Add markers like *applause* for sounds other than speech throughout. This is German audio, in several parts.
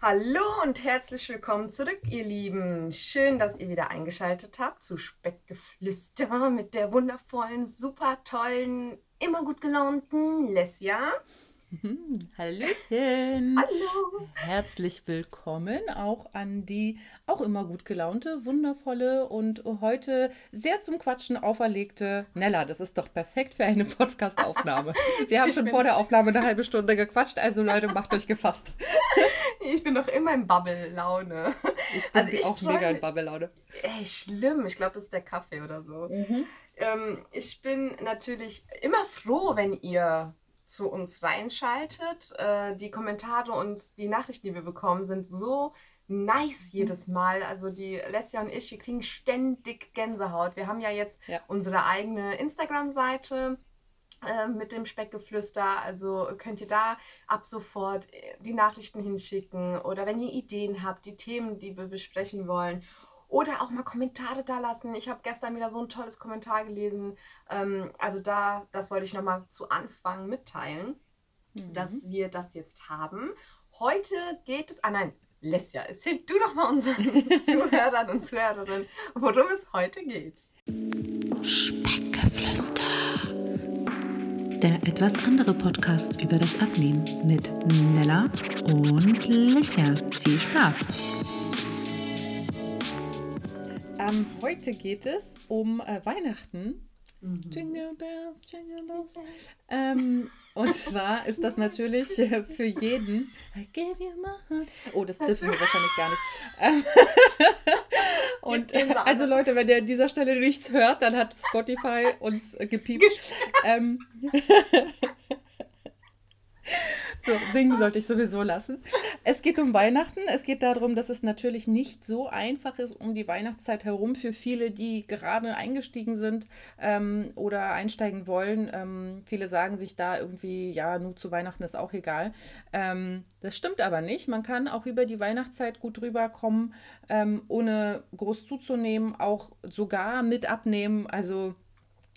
Hallo und herzlich willkommen zurück, ihr Lieben. Schön, dass ihr wieder eingeschaltet habt zu Speckgeflüster mit der wundervollen, super tollen, immer gut gelaunten Lesja. Hallöchen. Hallo. Herzlich willkommen auch an die auch immer gut gelaunte, wundervolle und heute sehr zum Quatschen auferlegte Nella. Das ist doch perfekt für eine Podcast-Aufnahme. *laughs* Wir haben Ich schon vor der Aufnahme eine halbe Stunde gequatscht, also Leute, macht euch gefasst. *laughs* Ich bin doch immer in Bubble-Laune. Ich bin Also ich auch mega in Babbelaune. Ey, schlimm. Ich glaube, das ist der Kaffee oder so. Mhm. Ähm, ich bin natürlich immer froh, wenn ihr zu uns reinschaltet. Äh, die Kommentare und die Nachrichten, die wir bekommen, sind so nice jedes Mal. Also die Lesja und ich, wir kriegen ständig Gänsehaut. Wir haben ja jetzt Ja. unsere eigene Instagram-Seite äh, mit dem Speckgeflüster. Also könnt ihr da ab sofort äh, die Nachrichten hinschicken oder wenn ihr Ideen habt, die Themen, die wir besprechen wollen. Oder auch mal Kommentare da lassen. Ich habe gestern wieder so ein tolles Kommentar gelesen. Ähm, also da, das wollte ich nochmal zu Anfang mitteilen, dass wir das jetzt haben. Heute geht es, ah nein, Lesja, erzähl du doch mal unseren *laughs* Zuhörern und Zuhörerinnen, worum es heute geht. Speckgeflüster. Der etwas andere Podcast über das Abnehmen mit Nella und Lissia. Viel Spaß! Ähm, heute geht es um äh, Weihnachten. Jingle bells, jingle bells. Ähm, *laughs* und zwar ist das natürlich äh, für jeden. Oh, das dürfen wir wahrscheinlich gar nicht. Ähm, *laughs* und sie also. Leute, wenn ihr an dieser Stelle nichts hört, dann hat Spotify uns äh, gepiept. *laughs* So, singen sollte ich sowieso lassen. Es geht um Weihnachten. Es geht darum, dass es natürlich nicht so einfach ist um die Weihnachtszeit herum für viele, die gerade eingestiegen sind ähm, oder einsteigen wollen. Ähm, viele sagen sich da irgendwie, ja, nur zu Weihnachten ist auch egal. Ähm, das stimmt aber nicht. Man kann auch über die Weihnachtszeit gut rüberkommen, ähm, ohne groß zuzunehmen, auch sogar mit abnehmen. Also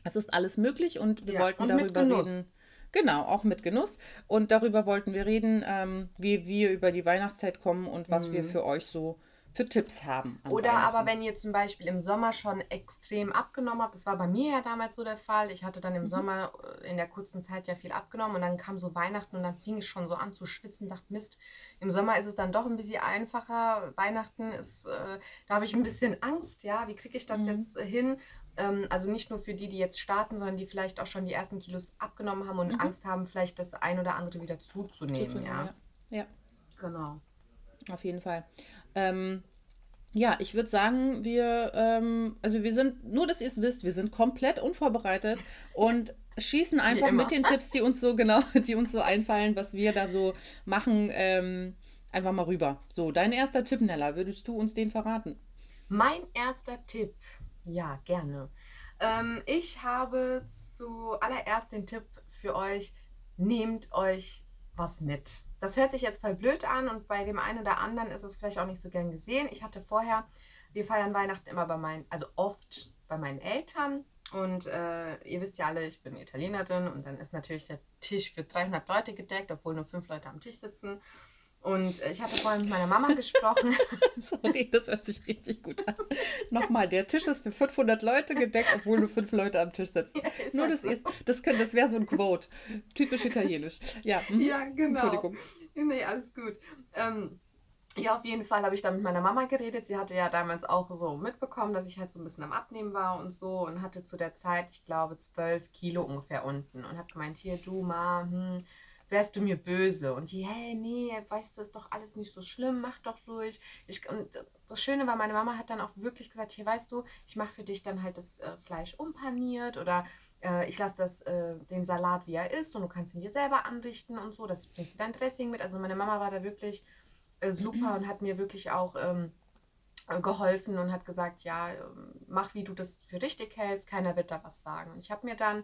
es ist alles möglich und wir Ja, wollten und darüber reden. Genau, auch mit Genuss. Und darüber wollten wir reden, ähm, wie wir über die Weihnachtszeit kommen und was wir für euch so für Tipps haben. Oder aber wenn ihr zum Beispiel im Sommer schon extrem abgenommen habt, das war bei mir ja damals so der Fall. Ich hatte dann im Sommer äh, in der kurzen Zeit ja viel abgenommen und dann kam so Weihnachten und dann fing ich schon so an zu schwitzen, dachte Mist, im Sommer ist es dann doch ein bisschen einfacher. Weihnachten ist, äh, da habe ich ein bisschen Angst, ja, wie kriege ich das jetzt äh, hin? Ähm, also nicht nur für die, die jetzt starten, sondern die vielleicht auch schon die ersten Kilos abgenommen haben und Angst haben, vielleicht das ein oder andere wieder zuzunehmen, Zuzunehmen, ja. ja. Genau. Auf jeden Fall. Ähm, ja, ich würde sagen, wir, ähm, also wir sind, nur dass ihr es wisst, wir sind komplett unvorbereitet *laughs* und schießen einfach mit den Tipps, die uns so genau, *laughs* die uns so einfallen, was wir da so machen, ähm, einfach mal rüber. So, dein erster Tipp, Nella, würdest du uns den verraten? Mein erster Tipp, ja, gerne. Ähm, ich habe zuallererst den Tipp für euch, nehmt euch was mit. Das hört sich jetzt voll blöd an und bei dem einen oder anderen ist es vielleicht auch nicht so gern gesehen. Ich hatte vorher, wir feiern Weihnachten immer bei meinen, also oft bei meinen Eltern und äh, ihr wisst ja alle, ich bin Italienerin und dann ist natürlich der Tisch für 300 Leute gedeckt, obwohl nur fünf Leute am Tisch sitzen. Und äh, ich hatte vorhin mit meiner Mama gesprochen. *laughs* Sorry, das hört sich richtig gut an. Nochmal, der Tisch ist für 500 Leute gedeckt, obwohl nur fünf Leute am Tisch sitzen. Ja, nur halt das so. ist, das, das wäre so ein Quote. Typisch italienisch. Ja, mhm. Ja, genau. Entschuldigung. Nee, alles gut. Ähm, ja, auf jeden Fall habe ich da mit meiner Mama geredet. Sie hatte ja damals auch so mitbekommen, dass ich halt so ein bisschen am Abnehmen war und so und hatte zu der Zeit, ich glaube, 12 Kilo ungefähr unten und habe gemeint, hier, du, Ma, hm, wärst du mir böse? Und die, hey, nee, weißt du, ist doch alles nicht so schlimm, mach doch ruhig. Ich, und das Schöne war, meine Mama hat dann auch wirklich gesagt, hier, weißt du, ich mache für dich dann halt das äh, Fleisch umpaniert oder äh, ich lasse äh, den Salat, wie er ist und du kannst ihn dir selber anrichten und so. Das bringst du dein Dressing mit. Also meine Mama war da wirklich äh, super und hat mir wirklich auch ähm, äh, geholfen und hat gesagt, ja, ähm, mach wie du das für richtig hältst, keiner wird da was sagen. Und ich habe mir dann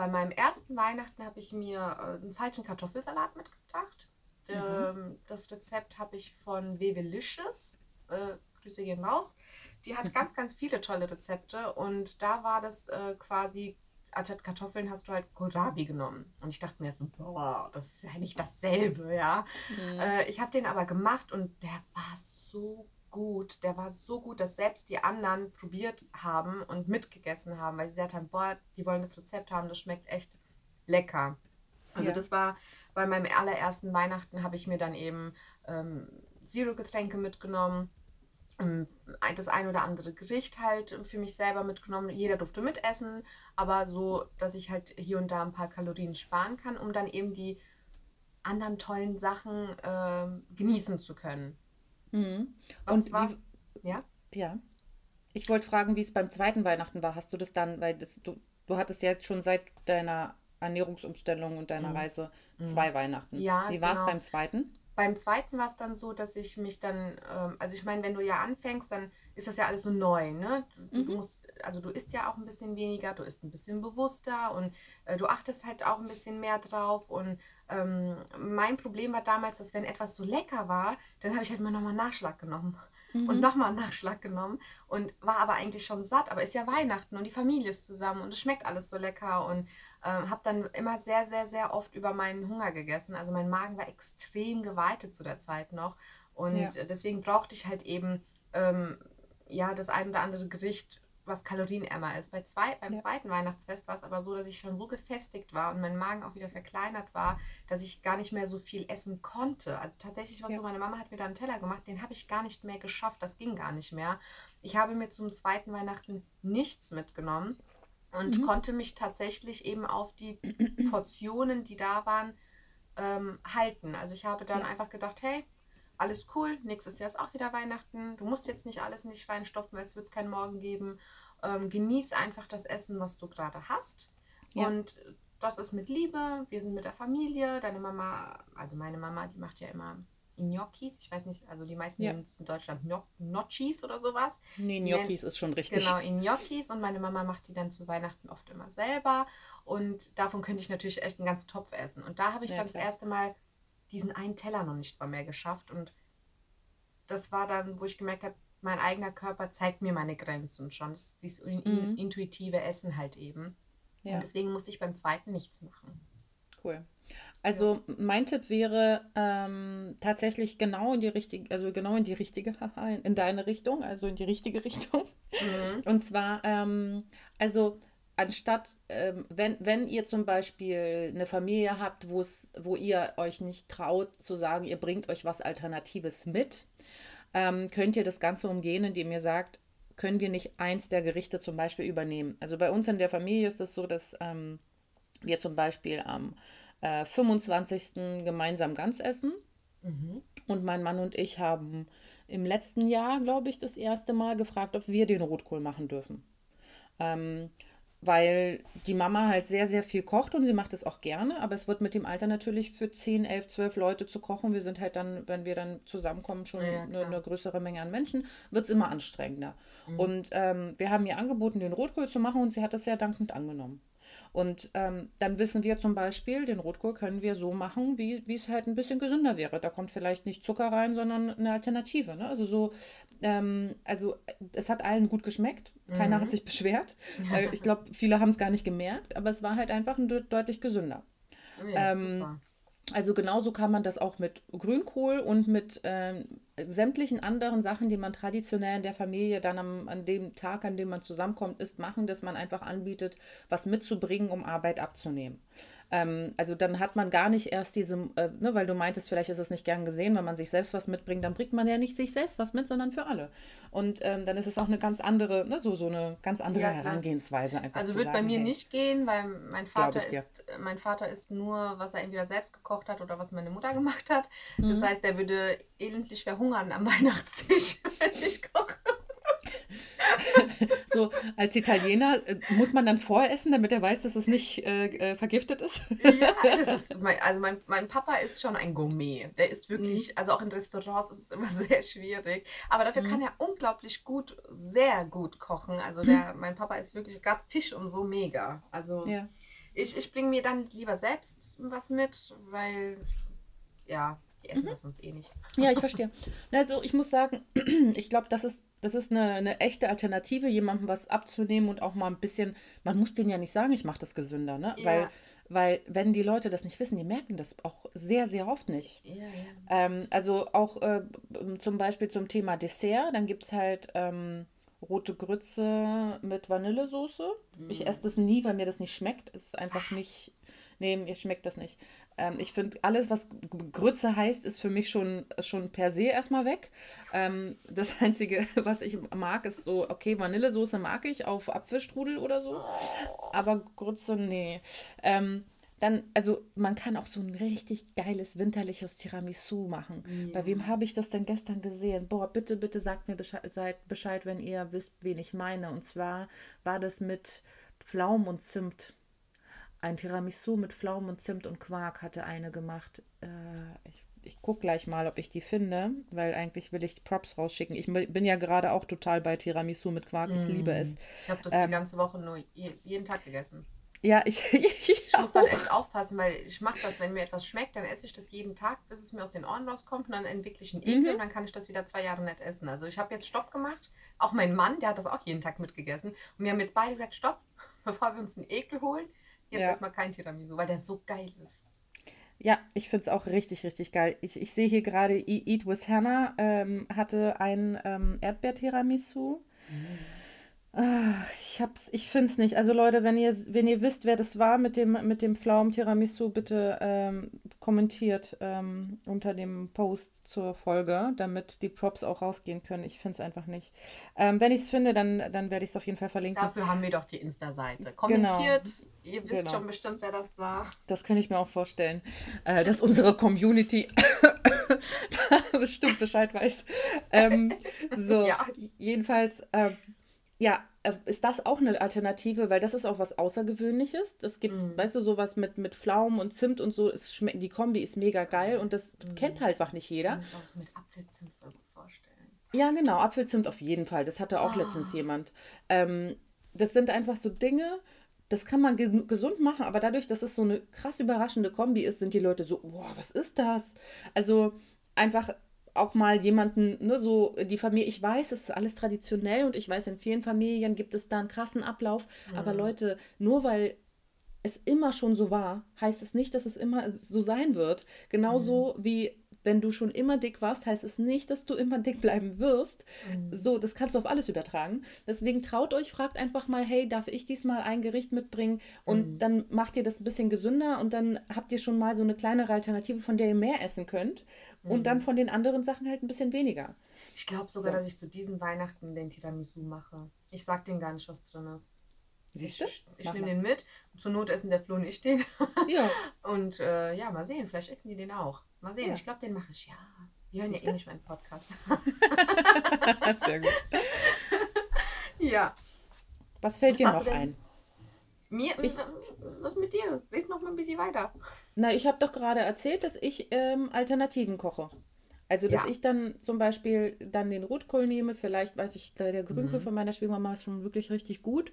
bei meinem ersten Weihnachten habe ich mir äh, einen falschen Kartoffelsalat mitgebracht. Ähm, Das Rezept habe ich von Wevelicious. Äh, Grüße gehen raus. Die hat ganz, ganz viele tolle Rezepte und da war das äh, quasi anstatt Kartoffeln hast du halt Kohlrabi genommen. Und ich dachte mir so, boah, das ist ja nicht dasselbe, ja. Mhm. Äh, ich habe den aber gemacht und der war so gut, der war so gut, dass selbst die anderen probiert haben und mitgegessen haben, weil sie gesagt haben, boah, die wollen das Rezept haben, das schmeckt echt lecker. Also ja. das war bei meinem allerersten Weihnachten habe ich mir dann eben ähm, Zero-Getränke mitgenommen, ähm, das ein oder andere Gericht halt für mich selber mitgenommen. Jeder durfte mitessen, aber so, dass ich halt hier und da ein paar Kalorien sparen kann, um dann eben die anderen tollen Sachen äh, genießen zu können. Mhm. und war, wie, ja? Ja. Ich wollte fragen, wie es beim zweiten Weihnachten war. Hast du das dann, weil das, du, du hattest ja jetzt schon seit deiner Ernährungsumstellung und deiner mhm. Reise mhm. zwei Weihnachten. Ja, wie war es genau. beim zweiten? Beim zweiten war es dann so, dass ich mich dann, ähm, also ich meine, wenn du ja anfängst, dann ist das ja alles so neu, ne? Du, mhm. musst, also du isst ja auch ein bisschen weniger, du isst ein bisschen bewusster und äh, du achtest halt auch ein bisschen mehr drauf. Und ähm, mein Problem war damals, dass wenn etwas so lecker war, dann habe ich halt mal nochmal Nachschlag genommen. *laughs* Mhm. Und nochmal Nachschlag genommen und war aber eigentlich schon satt. Aber ist ja Weihnachten und die Familie ist zusammen und es schmeckt alles so lecker. Und ähm, habe dann immer sehr, sehr, sehr oft über meinen Hunger gegessen. Also mein Magen war extrem geweitet zu der Zeit noch. Und ja. deswegen brauchte ich halt eben ähm, ja das ein oder andere Gericht, was kalorienärmer ist. Bei zwei, beim ja. zweiten Weihnachtsfest war es aber so, dass ich schon so gefestigt war und mein Magen auch wieder verkleinert war, dass ich gar nicht mehr so viel essen konnte. Also tatsächlich war ja. so, meine Mama hat mir da einen Teller gemacht, den habe ich gar nicht mehr geschafft. Das ging gar nicht mehr. Ich habe mir zum zweiten Weihnachten nichts mitgenommen und mhm. konnte mich tatsächlich eben auf die Portionen, die da waren, ähm, halten. Also ich habe dann ja. einfach gedacht, hey, alles cool, nächstes Jahr ist auch wieder Weihnachten, du musst jetzt nicht alles nicht reinstopfen, weil es wird es keinen Morgen geben. Ähm, genieß einfach das Essen, was du gerade hast. Ja. Und das ist mit Liebe, wir sind mit der Familie, deine Mama, also meine Mama, die macht ja immer Gnocchis. Ich weiß nicht, also die meisten ja. nennen es in Deutschland Gnocchis oder sowas. Nee, Gnocchis ist schon richtig. Genau, Gnocchis. Und meine Mama macht die dann zu Weihnachten oft immer selber. Und davon könnte ich natürlich echt einen ganzen Topf essen. Und da habe ich ja, dann klar. das erste Mal diesen einen Teller noch nicht mal mehr geschafft. Und das war dann, wo ich gemerkt habe, mein eigener Körper zeigt mir meine Grenzen schon. Das ist dieses mhm. intuitive Essen halt eben. Ja. Und deswegen musste ich beim zweiten nichts machen. Cool. Also mein Tipp wäre ähm, tatsächlich genau in die richtige, also genau in die richtige, *laughs* in deine Richtung, also in die richtige *laughs* Richtung. Mhm. Und zwar, ähm, also anstatt, ähm, wenn, wenn ihr zum Beispiel eine Familie habt, wo ihr euch nicht traut zu sagen, ihr bringt euch was Alternatives mit, ähm, könnt ihr das Ganze umgehen, indem ihr sagt, können wir nicht eins der Gerichte zum Beispiel übernehmen. Also bei uns in der Familie ist es so, dass ähm, wir zum Beispiel am äh, 25. gemeinsam Ganzessen. Mhm. Und mein Mann und ich haben im letzten Jahr, glaube ich, das erste Mal gefragt, ob wir den Rotkohl machen dürfen. Ähm, weil die Mama halt sehr, sehr viel kocht und sie macht es auch gerne, aber es wird mit dem Alter natürlich für 10, 11, 12 Leute zu kochen. Wir sind halt dann, wenn wir dann zusammenkommen, schon ja, eine, eine, größere Menge an Menschen, wird es immer anstrengender. Mhm. Und ähm, wir haben ihr angeboten, den Rotkohl zu machen und sie hat es sehr dankend angenommen. Und ähm, dann wissen wir zum Beispiel, den Rotkohl können wir so machen, wie es halt ein bisschen gesünder wäre. Da kommt vielleicht nicht Zucker rein, sondern eine Alternative. Ne? Also so, ähm, also es hat allen gut geschmeckt. Keiner mhm. hat sich beschwert. *laughs* Äh, ich glaube, viele haben es gar nicht gemerkt, aber es war halt einfach ein deutlich gesünder. Ja, ähm. Also genauso kann man das auch mit Grünkohl und mit ähm, sämtlichen anderen Sachen, die man traditionell in der Familie dann am, an dem Tag, an dem man zusammenkommt, ist, machen, dass man einfach anbietet, was mitzubringen, um Arbeit abzunehmen. Ähm, also dann hat man gar nicht erst diese, äh, ne, weil du meintest, vielleicht ist es nicht gern gesehen, wenn man sich selbst was mitbringt, dann bringt man ja nicht sich selbst was mit, sondern für alle. Und ähm, dann ist es auch eine ganz andere, ne, so, so eine ganz andere ja, Herangehensweise einfach. Also wird bei mir hey, nicht gehen, weil mein Vater ist, mein Vater isst nur, was er entweder selbst gekocht hat oder was meine Mutter gemacht hat. Das mhm. heißt, er würde elendlich verhungern am *laughs* Weihnachtstisch, wenn ich koche. *laughs* so als Italiener äh, muss man dann voressen, damit er weiß, dass es nicht äh, äh, vergiftet ist. ja, das *laughs* ist mein, also mein, mein Papa ist schon ein Gourmet. Der ist wirklich, mhm. also auch in Restaurants ist es immer *laughs* sehr schwierig. Aber dafür mhm. kann er unglaublich gut, sehr gut kochen. Also der, mein Papa ist wirklich gerade Fisch und so mega. Also ja. ich, ich bringe mir dann lieber selbst was mit, weil ja, Die essen das sonst eh nicht. Ja, ich verstehe. Also ich muss sagen, *clears throat* ich glaube, das ist, das ist eine, eine echte Alternative, jemandem was abzunehmen und auch mal ein bisschen, man muss denen ja nicht sagen, ich mache das gesünder, ne? Ja. Weil, weil wenn die Leute das nicht wissen, die merken das auch sehr, sehr oft nicht. Ja, ja. Ähm, also auch äh, zum Beispiel zum Thema Dessert, dann gibt es halt ähm, rote Grütze mit Vanillesoße. Ich esse das nie, weil mir das nicht schmeckt. Es ist einfach nicht. Nee, mir schmeckt das nicht. Ähm, ich finde, alles, was Grütze heißt, ist für mich schon, schon per se erstmal weg. Ähm, das *laughs* Einzige, was ich mag, ist so, okay, Vanillesoße mag ich auf Apfelstrudel oder so. Aber Grütze, nee. Ähm, dann, also man kann auch so ein richtig geiles winterliches Tiramisu machen. Bei wem habe ich das denn gestern gesehen? Boah, bitte, bitte sagt mir Bescheid, seid Bescheid, wenn ihr wisst, wen ich meine. Und zwar war das mit Pflaumen und Zimt. Ein Tiramisu mit Pflaumen und Zimt und Quark hatte eine gemacht. Äh, ich ich gucke gleich mal, ob ich die finde, weil eigentlich will ich Props rausschicken. Ich bin ja gerade auch total bei Tiramisu mit Quark. Ich liebe es. Ich habe das Ähm, die ganze Woche nur je, jeden Tag gegessen. Ja, ich, *laughs* ich, Ich muss dann echt aufpassen, weil ich mache das, wenn mir etwas schmeckt, dann esse ich das jeden Tag, bis es mir aus den Ohren rauskommt und dann entwickle ich einen Ekel Mhm. und dann kann ich das wieder zwei Jahre nicht essen. Also ich habe jetzt Stopp gemacht. Auch mein Mann, der hat das auch jeden Tag mitgegessen. Und wir haben jetzt beide gesagt, Stopp, *laughs* bevor wir uns einen Ekel holen, jetzt Ja. erstmal kein Tiramisu, weil der so geil ist. Ja, ich finde es auch richtig, richtig geil. Ich, ich sehe hier gerade, E- Eat with Hannah ähm, hatte ein ähm, Erdbeer-Tiramisu. Ah, ich hab's, ich finde es nicht. Also Leute, wenn ihr, wenn ihr wisst, wer das war mit dem, mit dem Pflaumen-Tiramisu, bitte ähm, kommentiert ähm, unter dem Post zur Folge, damit die Props auch rausgehen können. Ich finde es einfach nicht. Ähm, wenn ich es finde, dann, dann werde ich es auf jeden Fall verlinken. Dafür haben wir doch die Insta-Seite. Kommentiert, ihr wisst Genau. schon bestimmt, wer das war. Das kann ich mir auch vorstellen, äh, dass unsere Community *laughs* da bestimmt Bescheid weiß. Ähm, *laughs* so, Ja. jedenfalls, äh, ja, äh, ist das auch eine Alternative, weil das ist auch was Außergewöhnliches. Es gibt, Mhm. weißt du, sowas mit, mit Pflaumen und Zimt und so. Es schmeckt, die Kombi ist mega geil und das kennt halt einfach nicht Ich jeder. kann es auch so mit Apfelzimt vorstellen. Ja, genau, Apfelzimt auf jeden Fall. Das hatte auch letztens jemand. Ähm, das sind einfach so Dinge, das kann man ge gesund machen, aber dadurch, dass es so eine krass überraschende Kombi ist, sind die Leute so, boah, was ist das? Also einfach auch mal jemanden, ne, so die Familie, ich weiß, es ist alles traditionell und ich weiß, in vielen Familien gibt es da einen krassen Ablauf, aber Leute, nur weil es immer schon so war, heißt es nicht, dass es immer so sein wird. Genauso wie wenn du schon immer dick warst, heißt es nicht, dass du immer dick bleiben wirst. So, das kannst du auf alles übertragen. Deswegen traut euch, fragt einfach mal, hey, darf ich diesmal ein Gericht mitbringen? Und dann macht ihr das ein bisschen gesünder und dann habt ihr schon mal so eine kleinere Alternative, von der ihr mehr essen könnt. Und dann von den anderen Sachen halt ein bisschen weniger. Ich glaube sogar, So. dass ich zu diesen Weihnachten den Tiramisu mache. Ich sag denen gar nicht, was drin ist. Siehst du? Ich, ich nehme den mit. Zur Not essen der Flo und ich den. Ja, *laughs* Und äh, ja, mal sehen. Vielleicht essen die den auch. Mal sehen. Ja. Ich glaube, den mache ich. Ja. Die hören ja Siehst eh du? nicht meinen Podcast. *laughs* sehr gut. *laughs* ja. Was fällt Was dir noch ein? Mir, Ich- was mit dir? Red noch mal ein bisschen weiter. Na, ich habe doch gerade erzählt, dass ich ähm, Alternativen koche. Also, dass Ja. ich dann zum Beispiel dann den Rotkohl nehme. Vielleicht weiß ich, der Grünkohl Mhm. von meiner Schwiegermama ist schon wirklich richtig gut.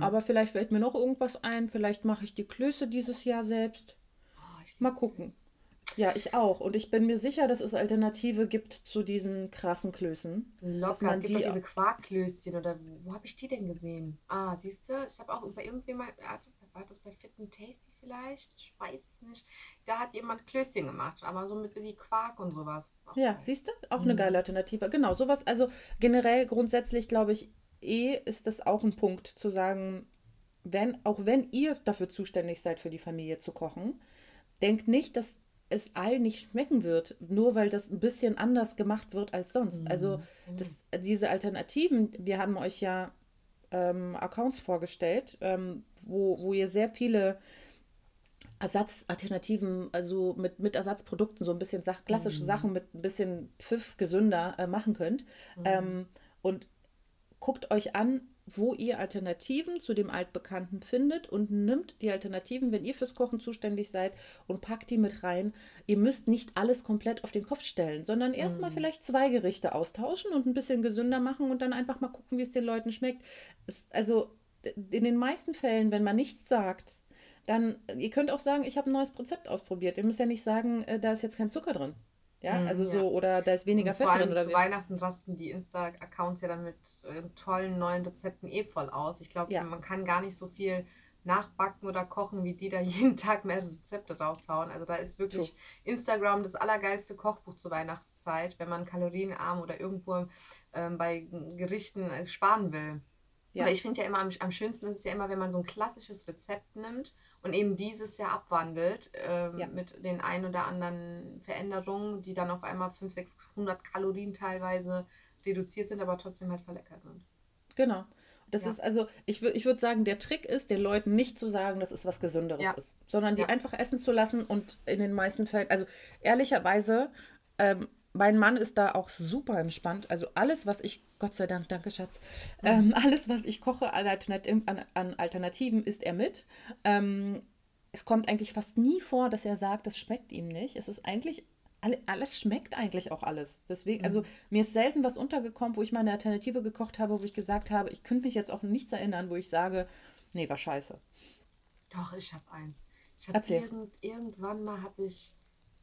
Aber vielleicht fällt mir noch irgendwas ein. Vielleicht mache ich die Klöße dieses Jahr selbst. Oh, Mal gucken. Ja, ich auch. Und ich bin mir sicher, dass es Alternative gibt zu diesen krassen Klößen. Dass Locker. man Es gibt die- doch diese Quarkklößchen oder wo habe ich die denn gesehen? Ah, siehst du? Ich habe auch bei irgendjemand, ja, war das bei Fit and Tasty vielleicht? Ich weiß es nicht. Da hat jemand Klößchen gemacht, aber so mit bisschen Quark und sowas. Auch Ja, geil. siehst du? Auch eine geile Alternative. Genau, sowas. Also generell, grundsätzlich glaube ich, eh ist das auch ein Punkt zu sagen, wenn, auch wenn ihr dafür zuständig seid, für die Familie zu kochen, denkt nicht, dass es allen nicht schmecken wird, nur weil das ein bisschen anders gemacht wird als sonst. Also das, diese Alternativen, wir haben euch ja ähm, Accounts vorgestellt, ähm, wo, wo ihr sehr viele Ersatzalternativen, also mit, mit Ersatzprodukten, so ein bisschen Sach klassische Sachen mit ein bisschen Pfiff gesünder äh, machen könnt. Ähm, und guckt euch an, wo ihr Alternativen zu dem Altbekannten findet und nimmt die Alternativen, wenn ihr fürs Kochen zuständig seid, und packt die mit rein. Ihr müsst nicht alles komplett auf den Kopf stellen, sondern erstmal vielleicht zwei Gerichte austauschen und ein bisschen gesünder machen und dann einfach mal gucken, wie es den Leuten schmeckt. Es, also in den meisten Fällen, wenn man nichts sagt, dann, ihr könnt auch sagen, ich habe ein neues Rezept ausprobiert. Ihr müsst ja nicht sagen, äh, da ist jetzt kein Zucker drin. Ja, Mhm, also ja. so, oder da ist weniger Fett drin oder zu. Weihnachten rasten die Insta-Accounts ja dann mit äh, tollen neuen Rezepten eh voll aus. Ich glaube, Ja. man kann gar nicht so viel nachbacken oder kochen, wie die da *laughs* jeden Tag mehrere Rezepte raushauen. Also da ist wirklich Instagram das allergeilste Kochbuch zur Weihnachtszeit, wenn man kalorienarm oder irgendwo ähm, bei Gerichten äh, sparen will. Ja. Aber ich finde ja immer, am, am schönsten ist es ja immer, wenn man so ein klassisches Rezept nimmt und eben dieses Jahr abwandelt ähm, Ja. mit den ein oder anderen Veränderungen, die dann auf einmal 500, 600 Kalorien teilweise reduziert sind, aber trotzdem halt voll lecker sind. Genau. Das Ja. ist also, ich, ich würde sagen, der Trick ist, den Leuten nicht zu sagen, dass es was Gesünderes Ja. ist, sondern die Ja. einfach essen zu lassen und in den meisten Fällen, also ehrlicherweise, ähm, mein Mann ist da auch super entspannt. Also alles, was ich, Gott sei Dank, danke Schatz, ähm, alles, was ich koche an, Alternat an, an Alternativen, isst er mit. Ähm, es kommt eigentlich fast nie vor, dass er sagt, das schmeckt ihm nicht. Es ist eigentlich, alle, alles schmeckt eigentlich auch alles. Deswegen, also mir ist selten was untergekommen, wo ich mal eine Alternative gekocht habe, wo ich gesagt habe, ich könnte mich jetzt auch nichts erinnern, wo ich sage, nee, war scheiße. Doch, ich habe eins. Ich habe Erzähl. irgend, irgendwann mal habe ich,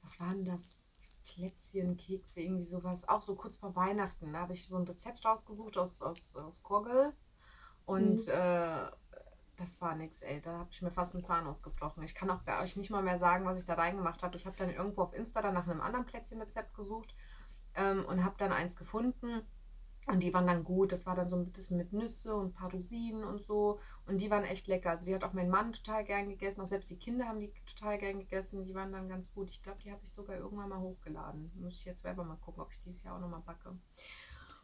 was waren das? Plätzchen, Kekse, irgendwie sowas. Auch so kurz vor Weihnachten. Da habe ich so ein Rezept rausgesucht aus, aus, aus Kogel. Und äh, das war nix, ey. Da habe ich mir fast einen Zahn ausgebrochen. Ich kann auch gar euch nicht mal mehr sagen, was ich da reingemacht habe. Ich habe dann irgendwo auf Insta dann nach einem anderen Plätzchenrezept gesucht ähm, und habe dann eins gefunden. Und die waren dann gut. Das war dann so ein bisschen mit Nüsse und ein paar Rosinen und so. Und die waren echt lecker. Also die hat auch mein Mann total gern gegessen. Auch selbst die Kinder haben die total gern gegessen. Die waren dann ganz gut. Ich glaube, die habe ich sogar irgendwann mal hochgeladen. Muss ich jetzt selber mal gucken, ob ich dieses Jahr auch nochmal backe.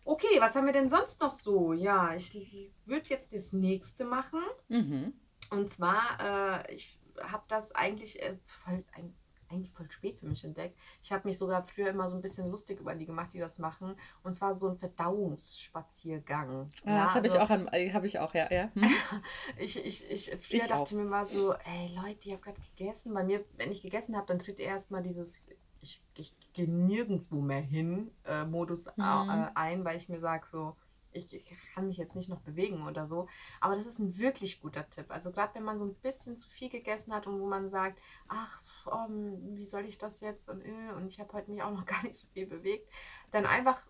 Okay, was haben wir denn sonst noch so? Ja, ich würde jetzt das nächste machen. Mhm. Und zwar, äh, ich habe das eigentlich äh, voll, ein, eigentlich voll spät für mich entdeckt. Ich habe mich sogar früher immer so ein bisschen lustig über die gemacht, die das machen. Und zwar so ein Verdauungsspaziergang. Ah, das habe ich also auch an, äh, habe ich auch, ja, ja. Hm? *laughs* Ich, ich, ich, früher Ich dachte auch. mir mal so, ey Leute, ich habe gerade gegessen. Bei mir, wenn ich gegessen habe, dann tritt erstmal dieses, ich, ich gehe nirgendwo mehr hin, äh, Modus Mhm. äh, ein, weil ich mir sage so, ich, ich kann mich jetzt nicht noch bewegen oder so. Aber das ist ein wirklich guter Tipp. Also gerade wenn man so ein bisschen zu viel gegessen hat und wo man sagt, ach, ähm, wie soll ich das jetzt und, äh, und ich habe heute mich auch noch *laughs* gar nicht so viel bewegt, dann einfach,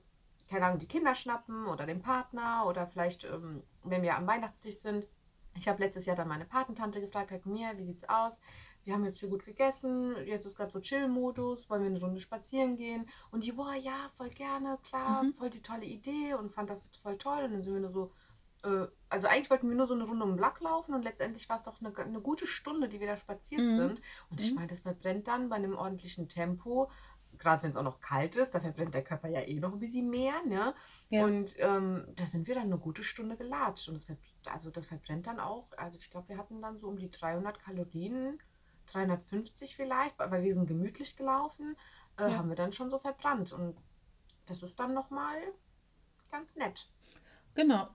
keine Ahnung, die Kinder schnappen oder den Partner oder vielleicht, ähm, wenn wir am Weihnachtstisch sind. Ich habe letztes Jahr dann meine Patentante gefragt, halt mir, wie sieht's aus? Wir haben jetzt hier gut gegessen, jetzt ist gerade so Chill-Modus, wollen wir eine Runde spazieren gehen? Und die, boah, ja, voll gerne, klar, Mhm. voll die tolle Idee und fand das voll toll. Und dann sind wir nur so, äh, also eigentlich wollten wir nur so eine Runde um den Block laufen und letztendlich war es doch eine, eine gute Stunde, die wir da spaziert Mhm. sind. Und ich Mhm. meine, das verbrennt dann bei einem ordentlichen Tempo, gerade wenn es auch noch kalt ist, da verbrennt der Körper ja eh noch ein bisschen mehr, ne? Ja. Und ähm, da sind wir dann eine gute Stunde gelatscht. Und das, also das verbrennt dann auch, also ich glaube, wir hatten dann so um die 300 Kalorien, 350 vielleicht, weil wir sind gemütlich gelaufen, äh, Ja. haben wir dann schon so verbrannt. Und das ist dann nochmal ganz nett. Genau,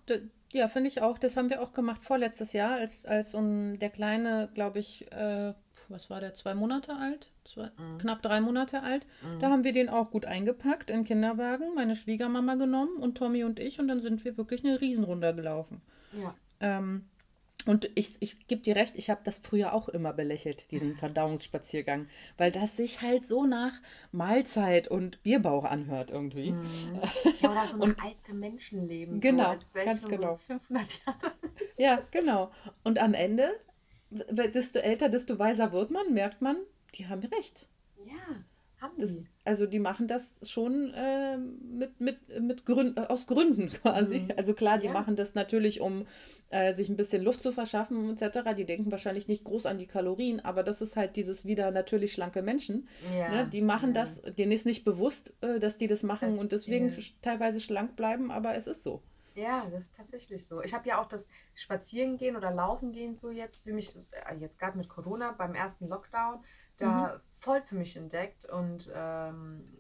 ja, finde ich auch. Das haben wir auch gemacht vorletztes Jahr, als, als um, der Kleine, glaube ich, äh, was war der, zwei Monate alt? Zwei, Mhm. Knapp drei Monate alt. Mhm. Da haben wir den auch gut eingepackt in Kinderwagen, meine Schwiegermama genommen und Tommy und ich und dann sind wir wirklich eine Riesenrunde gelaufen. Ja. Ähm, und ich, ich gebe dir recht, ich habe das früher auch immer belächelt, diesen Verdauungsspaziergang, weil das sich halt so nach Mahlzeit und Bierbauch anhört irgendwie. Mhm. *laughs* ja, oder so ein alte Menschenleben. Genau, so, als wär ich ganz genau. So 500 Jahre. Ja, genau. Und am Ende, desto älter, desto weiser wird man, merkt man, die haben recht. Ja, haben Das, die. also die machen das schon äh, mit, mit, mit Grün, äh, aus Gründen quasi. Mhm. Also klar, die Ja. machen das natürlich, um äh, sich ein bisschen Luft zu verschaffen etc. Die denken wahrscheinlich nicht groß an die Kalorien, aber das ist halt dieses wieder natürlich schlanke Menschen. Ja. Ne? Die machen ja. das, denen ist nicht bewusst, äh, dass die das machen Das- und deswegen teilweise schlank bleiben, aber es ist so. Ja, das ist tatsächlich so. Ich habe ja auch das Spazierengehen oder Laufen gehen so jetzt für mich, äh, jetzt gerade mit Corona beim ersten Lockdown, da voll für mich entdeckt und ähm,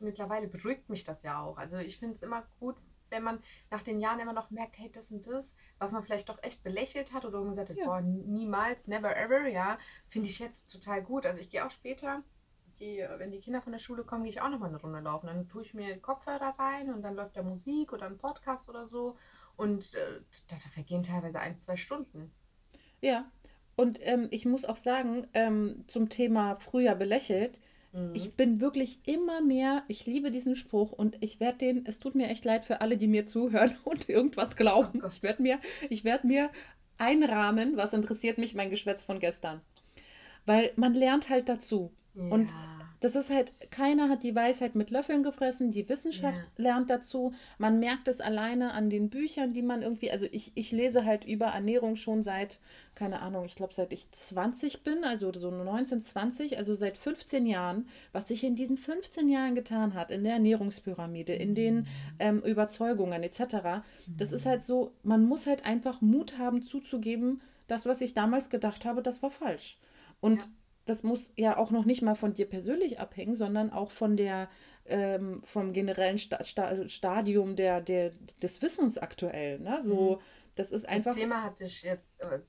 mittlerweile beruhigt mich das ja auch. Also ich finde es immer gut, wenn man nach den Jahren immer noch merkt, hey, das und das, was man vielleicht doch echt belächelt hat oder gesagt hat, Ja. boah, niemals, never ever, ja, finde ich jetzt total gut. Also ich gehe auch später, die, wenn die Kinder von der Schule kommen, gehe ich auch nochmal eine Runde laufen. Dann tue ich mir Kopfhörer rein und dann läuft da Musik oder ein Podcast oder so. Und äh, da, da vergehen teilweise ein, zwei Stunden. Ja, und ähm, ich muss auch sagen, ähm, zum Thema früher belächelt, mhm. ich bin wirklich immer mehr, ich liebe diesen Spruch und ich werde den, es tut mir echt leid für alle, die mir zuhören *laughs* und irgendwas glauben. Oh ich werde mir, ich werde mir einrahmen, was interessiert mich, mein Geschwätz von gestern. Weil man lernt halt dazu. Ja. Und das ist halt, keiner hat die Weisheit mit Löffeln gefressen, die Wissenschaft ja. lernt dazu. Man merkt es alleine an den Büchern, die man irgendwie, also ich, ich lese halt über Ernährung schon seit, keine Ahnung, ich glaube seit ich 20 bin, also so 19, 20, also seit 15 Jahren, was sich in diesen 15 Jahren getan hat, in der Ernährungspyramide, in den mhm. ähm, Überzeugungen etc. Das ist halt so, man muss halt einfach Mut haben zuzugeben, das, was ich damals gedacht habe, das war falsch. Und ja das muss ja auch noch nicht mal von dir persönlich abhängen, sondern auch von der, ähm, vom generellen Sta Sta Stadium der, der, des Wissens aktuell. Ne? So, mhm. das ist einfach. Das Thema hatte ich jetzt, äh,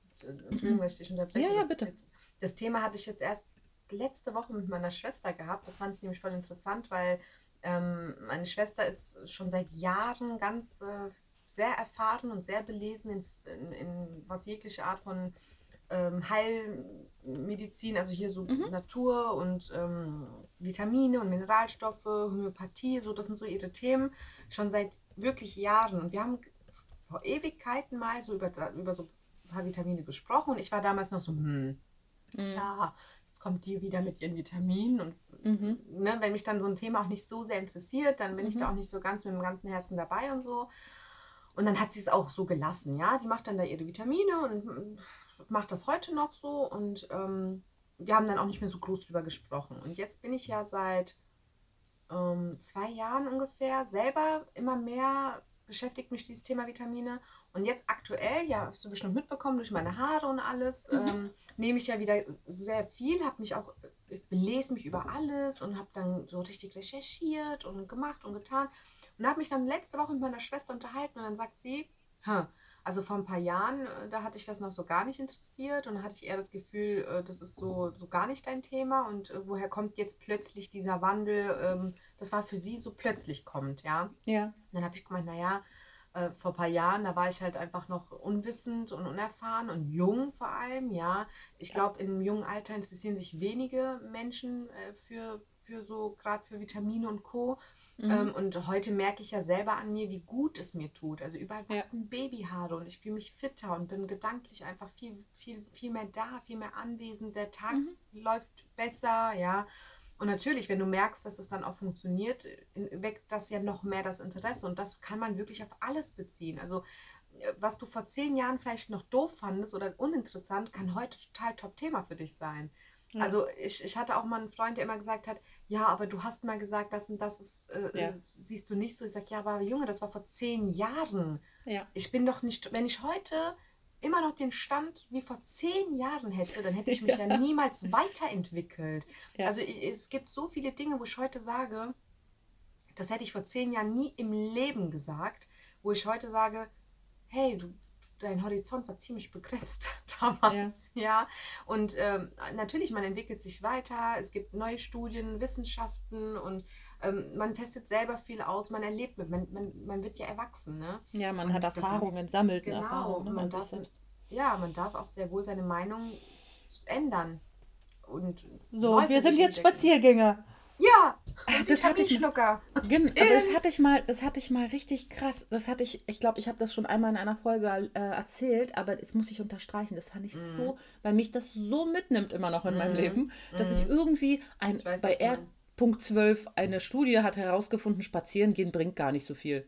Entschuldigung, wenn ich dich unterbreche. Ja, ja, bitte. Das, das Thema hatte ich jetzt erst letzte Woche mit meiner Schwester gehabt. Das fand ich nämlich voll interessant, weil ähm, meine Schwester ist schon seit Jahren ganz äh, sehr erfahren und sehr belesen in, in, in was jegliche Art von ähm, Heilmedizin, also hier so mhm. Natur und ähm, Vitamine und Mineralstoffe, Homöopathie, so das sind so ihre Themen schon seit wirklich Jahren. Und wir haben vor Ewigkeiten mal so über, über so ein paar Vitamine gesprochen und ich war damals noch so, hm, mhm. ja, jetzt kommt die wieder mit ihren Vitaminen und mhm. ne, wenn mich dann so ein Thema auch nicht so sehr interessiert, dann bin ich da mhm. auch nicht so ganz mit dem ganzen Herzen dabei und so. Und dann hat sie es auch so gelassen, ja. Die macht dann da ihre Vitamine und mache das heute noch so und ähm, wir haben dann auch nicht mehr so groß drüber gesprochen. Und jetzt bin ich ja seit ähm, zwei Jahren ungefähr selber immer mehr beschäftigt mich dieses Thema Vitamine. Und jetzt aktuell, ja, hast du bestimmt mitbekommen, durch meine Haare und alles, mhm. ähm, nehme ich ja wieder sehr viel, habe mich auch, belesen mich über alles und habe dann so richtig recherchiert und gemacht und getan. Und habe mich dann letzte Woche mit meiner Schwester unterhalten und dann sagt sie, also vor ein paar Jahren, äh, da hatte ich das noch so gar nicht interessiert und da hatte ich eher das Gefühl, äh, das ist so, so gar nicht dein Thema und äh, woher kommt jetzt plötzlich dieser Wandel? Ähm, das war für sie so plötzlich kommt, ja. Ja. Und dann habe ich gemeint, naja, vor ein paar Jahren, da war ich halt einfach noch unwissend und unerfahren und jung vor allem, ja. Ich glaube, im jungen Alter interessieren sich wenige Menschen für, für so, gerade für Vitamine und Co. Mhm. Ähm, und heute merke ich ja selber an mir, wie gut es mir tut. Also überall wachsen ja. Babyhaare und ich fühle mich fitter und bin gedanklich einfach viel, viel, viel mehr da, viel mehr anwesend. Der Tag mhm. läuft besser, ja. Und natürlich, wenn du merkst, dass es dann auch funktioniert, weckt das ja noch mehr das Interesse. Und das kann man wirklich auf alles beziehen. Also äh, was du vor zehn Jahren vielleicht noch doof fandest oder uninteressant, kann heute total Top-Thema für dich sein. Ja. Also ich, ich hatte auch mal einen Freund, der immer gesagt hat, ja, aber du hast mal gesagt, das und das ist, äh, ja. siehst du nicht so. Ich sage, ja, aber Junge, das war vor zehn Jahren. Ja. Ich bin doch nicht, wenn ich heute immer noch den Stand wie vor zehn Jahren hätte, dann hätte ich mich ja, *laughs* ja niemals weiterentwickelt. Ja. Also ich, es gibt so viele Dinge, wo ich heute sage, das hätte ich vor zehn Jahren nie im Leben gesagt, wo ich heute sage, hey, du, dein Horizont war ziemlich begrenzt *laughs* damals. Ja. ja. Und ähm, natürlich, man entwickelt sich weiter, es gibt neue Studien, Wissenschaften und ähm, man testet selber viel aus, man erlebt mit, man, man, man wird ja erwachsen. Ne? Ja, man und hat Erfahrungen, das, sammelt genau, Erfahrungen. Ne, man darf, ja, man darf auch sehr wohl seine Meinung ändern. Und so, wir sind jetzt. Spaziergänger. Ja, das hatte ich Schlucker. Gen, aber das hatte ich mal, das hatte ich mal richtig krass. Das hatte ich, ich glaube, ich habe das schon einmal in einer Folge äh, erzählt, aber das muss ich unterstreichen. Das fand ich mm. so, weil mich das so mitnimmt immer noch in mm. meinem mhm. Leben, dass mm. ich mhm. irgendwie ein weiß, bei R. Punkt 12 eine Studie hat herausgefunden, spazieren gehen bringt gar nicht so viel.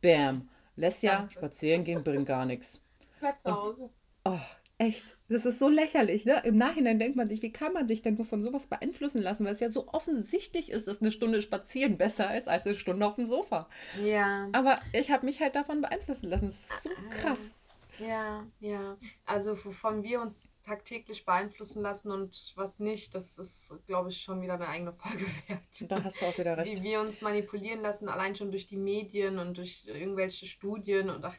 Bam. Lesja, spazieren gehen bringt gar nichts. Bleib zu Hause. Oh, Echt, das ist so lächerlich. Ne? Im Nachhinein denkt man sich, wie kann man sich denn nur von sowas beeinflussen lassen, weil es ja so offensichtlich ist, dass eine Stunde spazieren besser ist als eine Stunde auf dem Sofa. Ja. Aber ich habe mich halt davon beeinflussen lassen. Das ist so ah. krass. Ja, ja. Also wovon wir uns tagtäglich beeinflussen lassen und was nicht, das ist, glaube ich, schon wieder eine eigene Folge *laughs* wert. Da hast du auch wieder recht. Wie wir uns manipulieren lassen, allein schon durch die Medien und durch irgendwelche Studien und ach,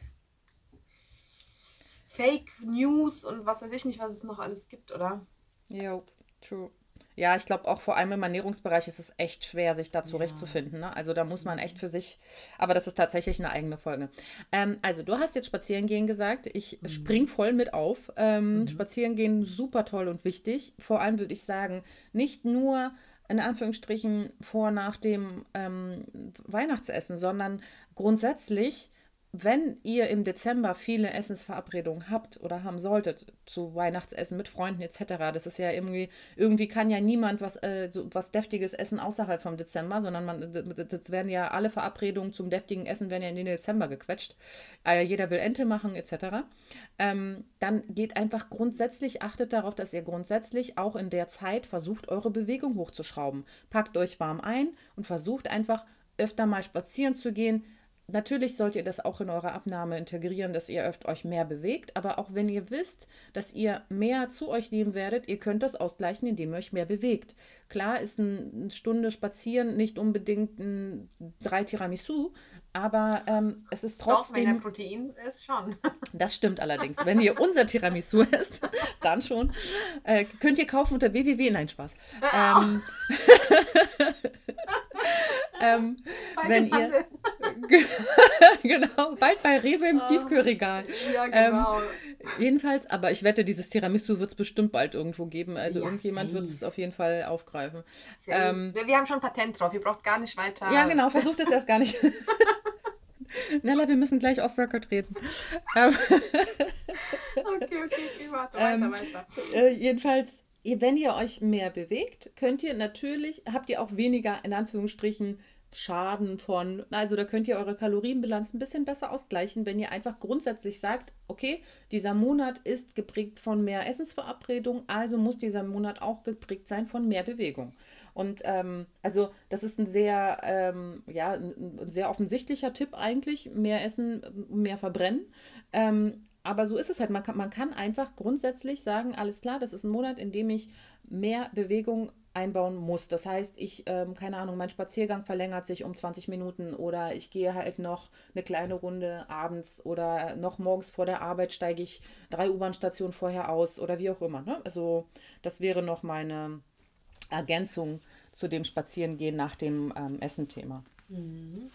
Fake News und was weiß ich nicht, was es noch alles gibt, oder? Jo, true. Ja, ich glaube auch vor allem im Ernährungsbereich ist es echt schwer, sich da zurechtzufinden. Ne? Also da muss man echt für sich, aber das ist tatsächlich eine eigene Folge. Ähm, also du hast jetzt Spazierengehen gesagt. Ich mhm. spring voll mit auf. Ähm, mhm. Spazierengehen super toll und wichtig. Vor allem würde ich sagen, nicht nur in Anführungsstrichen vor nach dem ähm, Weihnachtsessen, sondern grundsätzlich wenn ihr im Dezember viele Essensverabredungen habt oder haben solltet zu Weihnachtsessen mit Freunden etc., das ist ja irgendwie, irgendwie kann ja niemand was, äh, so was Deftiges essen außerhalb vom Dezember, sondern man, das werden ja alle Verabredungen zum deftigen Essen werden ja in den Dezember gequetscht. Äh, jeder will Ente machen etc. Ähm, dann geht einfach grundsätzlich, achtet darauf, dass ihr grundsätzlich auch in der Zeit versucht, eure Bewegung hochzuschrauben. Packt euch warm ein und versucht einfach öfter mal spazieren zu gehen Natürlich sollt ihr das auch in eure Abnahme integrieren, dass ihr öfter euch mehr bewegt. Aber auch wenn ihr wisst, dass ihr mehr zu euch nehmen werdet, ihr könnt das ausgleichen, indem ihr euch mehr bewegt. Klar ist eine Stunde Spazieren nicht unbedingt ein drei Tiramisu, aber ähm, es ist trotzdem. Doch, wenn der Protein ist, schon. *laughs* Das stimmt allerdings. Wenn ihr unser Tiramisu *laughs* isst, dann schon. Äh, könnt ihr kaufen unter www. Nein, Spaß. Ähm, *laughs* ähm, wenn ihr. *laughs* genau, bald bei Rewe im oh, Tiefkühlregal. Ja, genau. Ähm, jedenfalls, aber ich wette, dieses Tiramisu wird es bestimmt bald irgendwo geben. Also ja, irgendjemand wird es auf jeden Fall aufgreifen. Ähm, wir haben schon Patent drauf, ihr braucht gar nicht weiter. Ja, genau, versucht es erst gar nicht. *laughs* Nella, wir müssen gleich off-Record reden. *laughs* Ähm, okay, okay, okay, warte, weiter, ähm, weiter. Äh, jedenfalls, wenn ihr euch mehr bewegt, könnt ihr natürlich, habt ihr auch weniger, in Anführungsstrichen, Schaden von, also da könnt ihr eure Kalorienbilanz ein bisschen besser ausgleichen, wenn ihr einfach grundsätzlich sagt, okay, dieser Monat ist geprägt von mehr Essensverabredung, also muss dieser Monat auch geprägt sein von mehr Bewegung. Und ähm, also das ist ein sehr, ähm, ja, ein sehr offensichtlicher Tipp eigentlich, mehr essen, mehr verbrennen. Ähm, aber so ist es halt. Man kann, man kann einfach grundsätzlich sagen, alles klar, das ist ein Monat, in dem ich mehr Bewegung einbauen muss. Das heißt, ich, ähm, keine Ahnung, mein Spaziergang verlängert sich um 20 Minuten oder ich gehe halt noch eine kleine Runde abends oder noch morgens vor der Arbeit steige ich drei U-Bahn-Stationen vorher aus oder wie auch immer. Ne? Also das wäre noch meine Ergänzung zu dem Spazierengehen nach dem ähm, Essen-Thema. Mhm.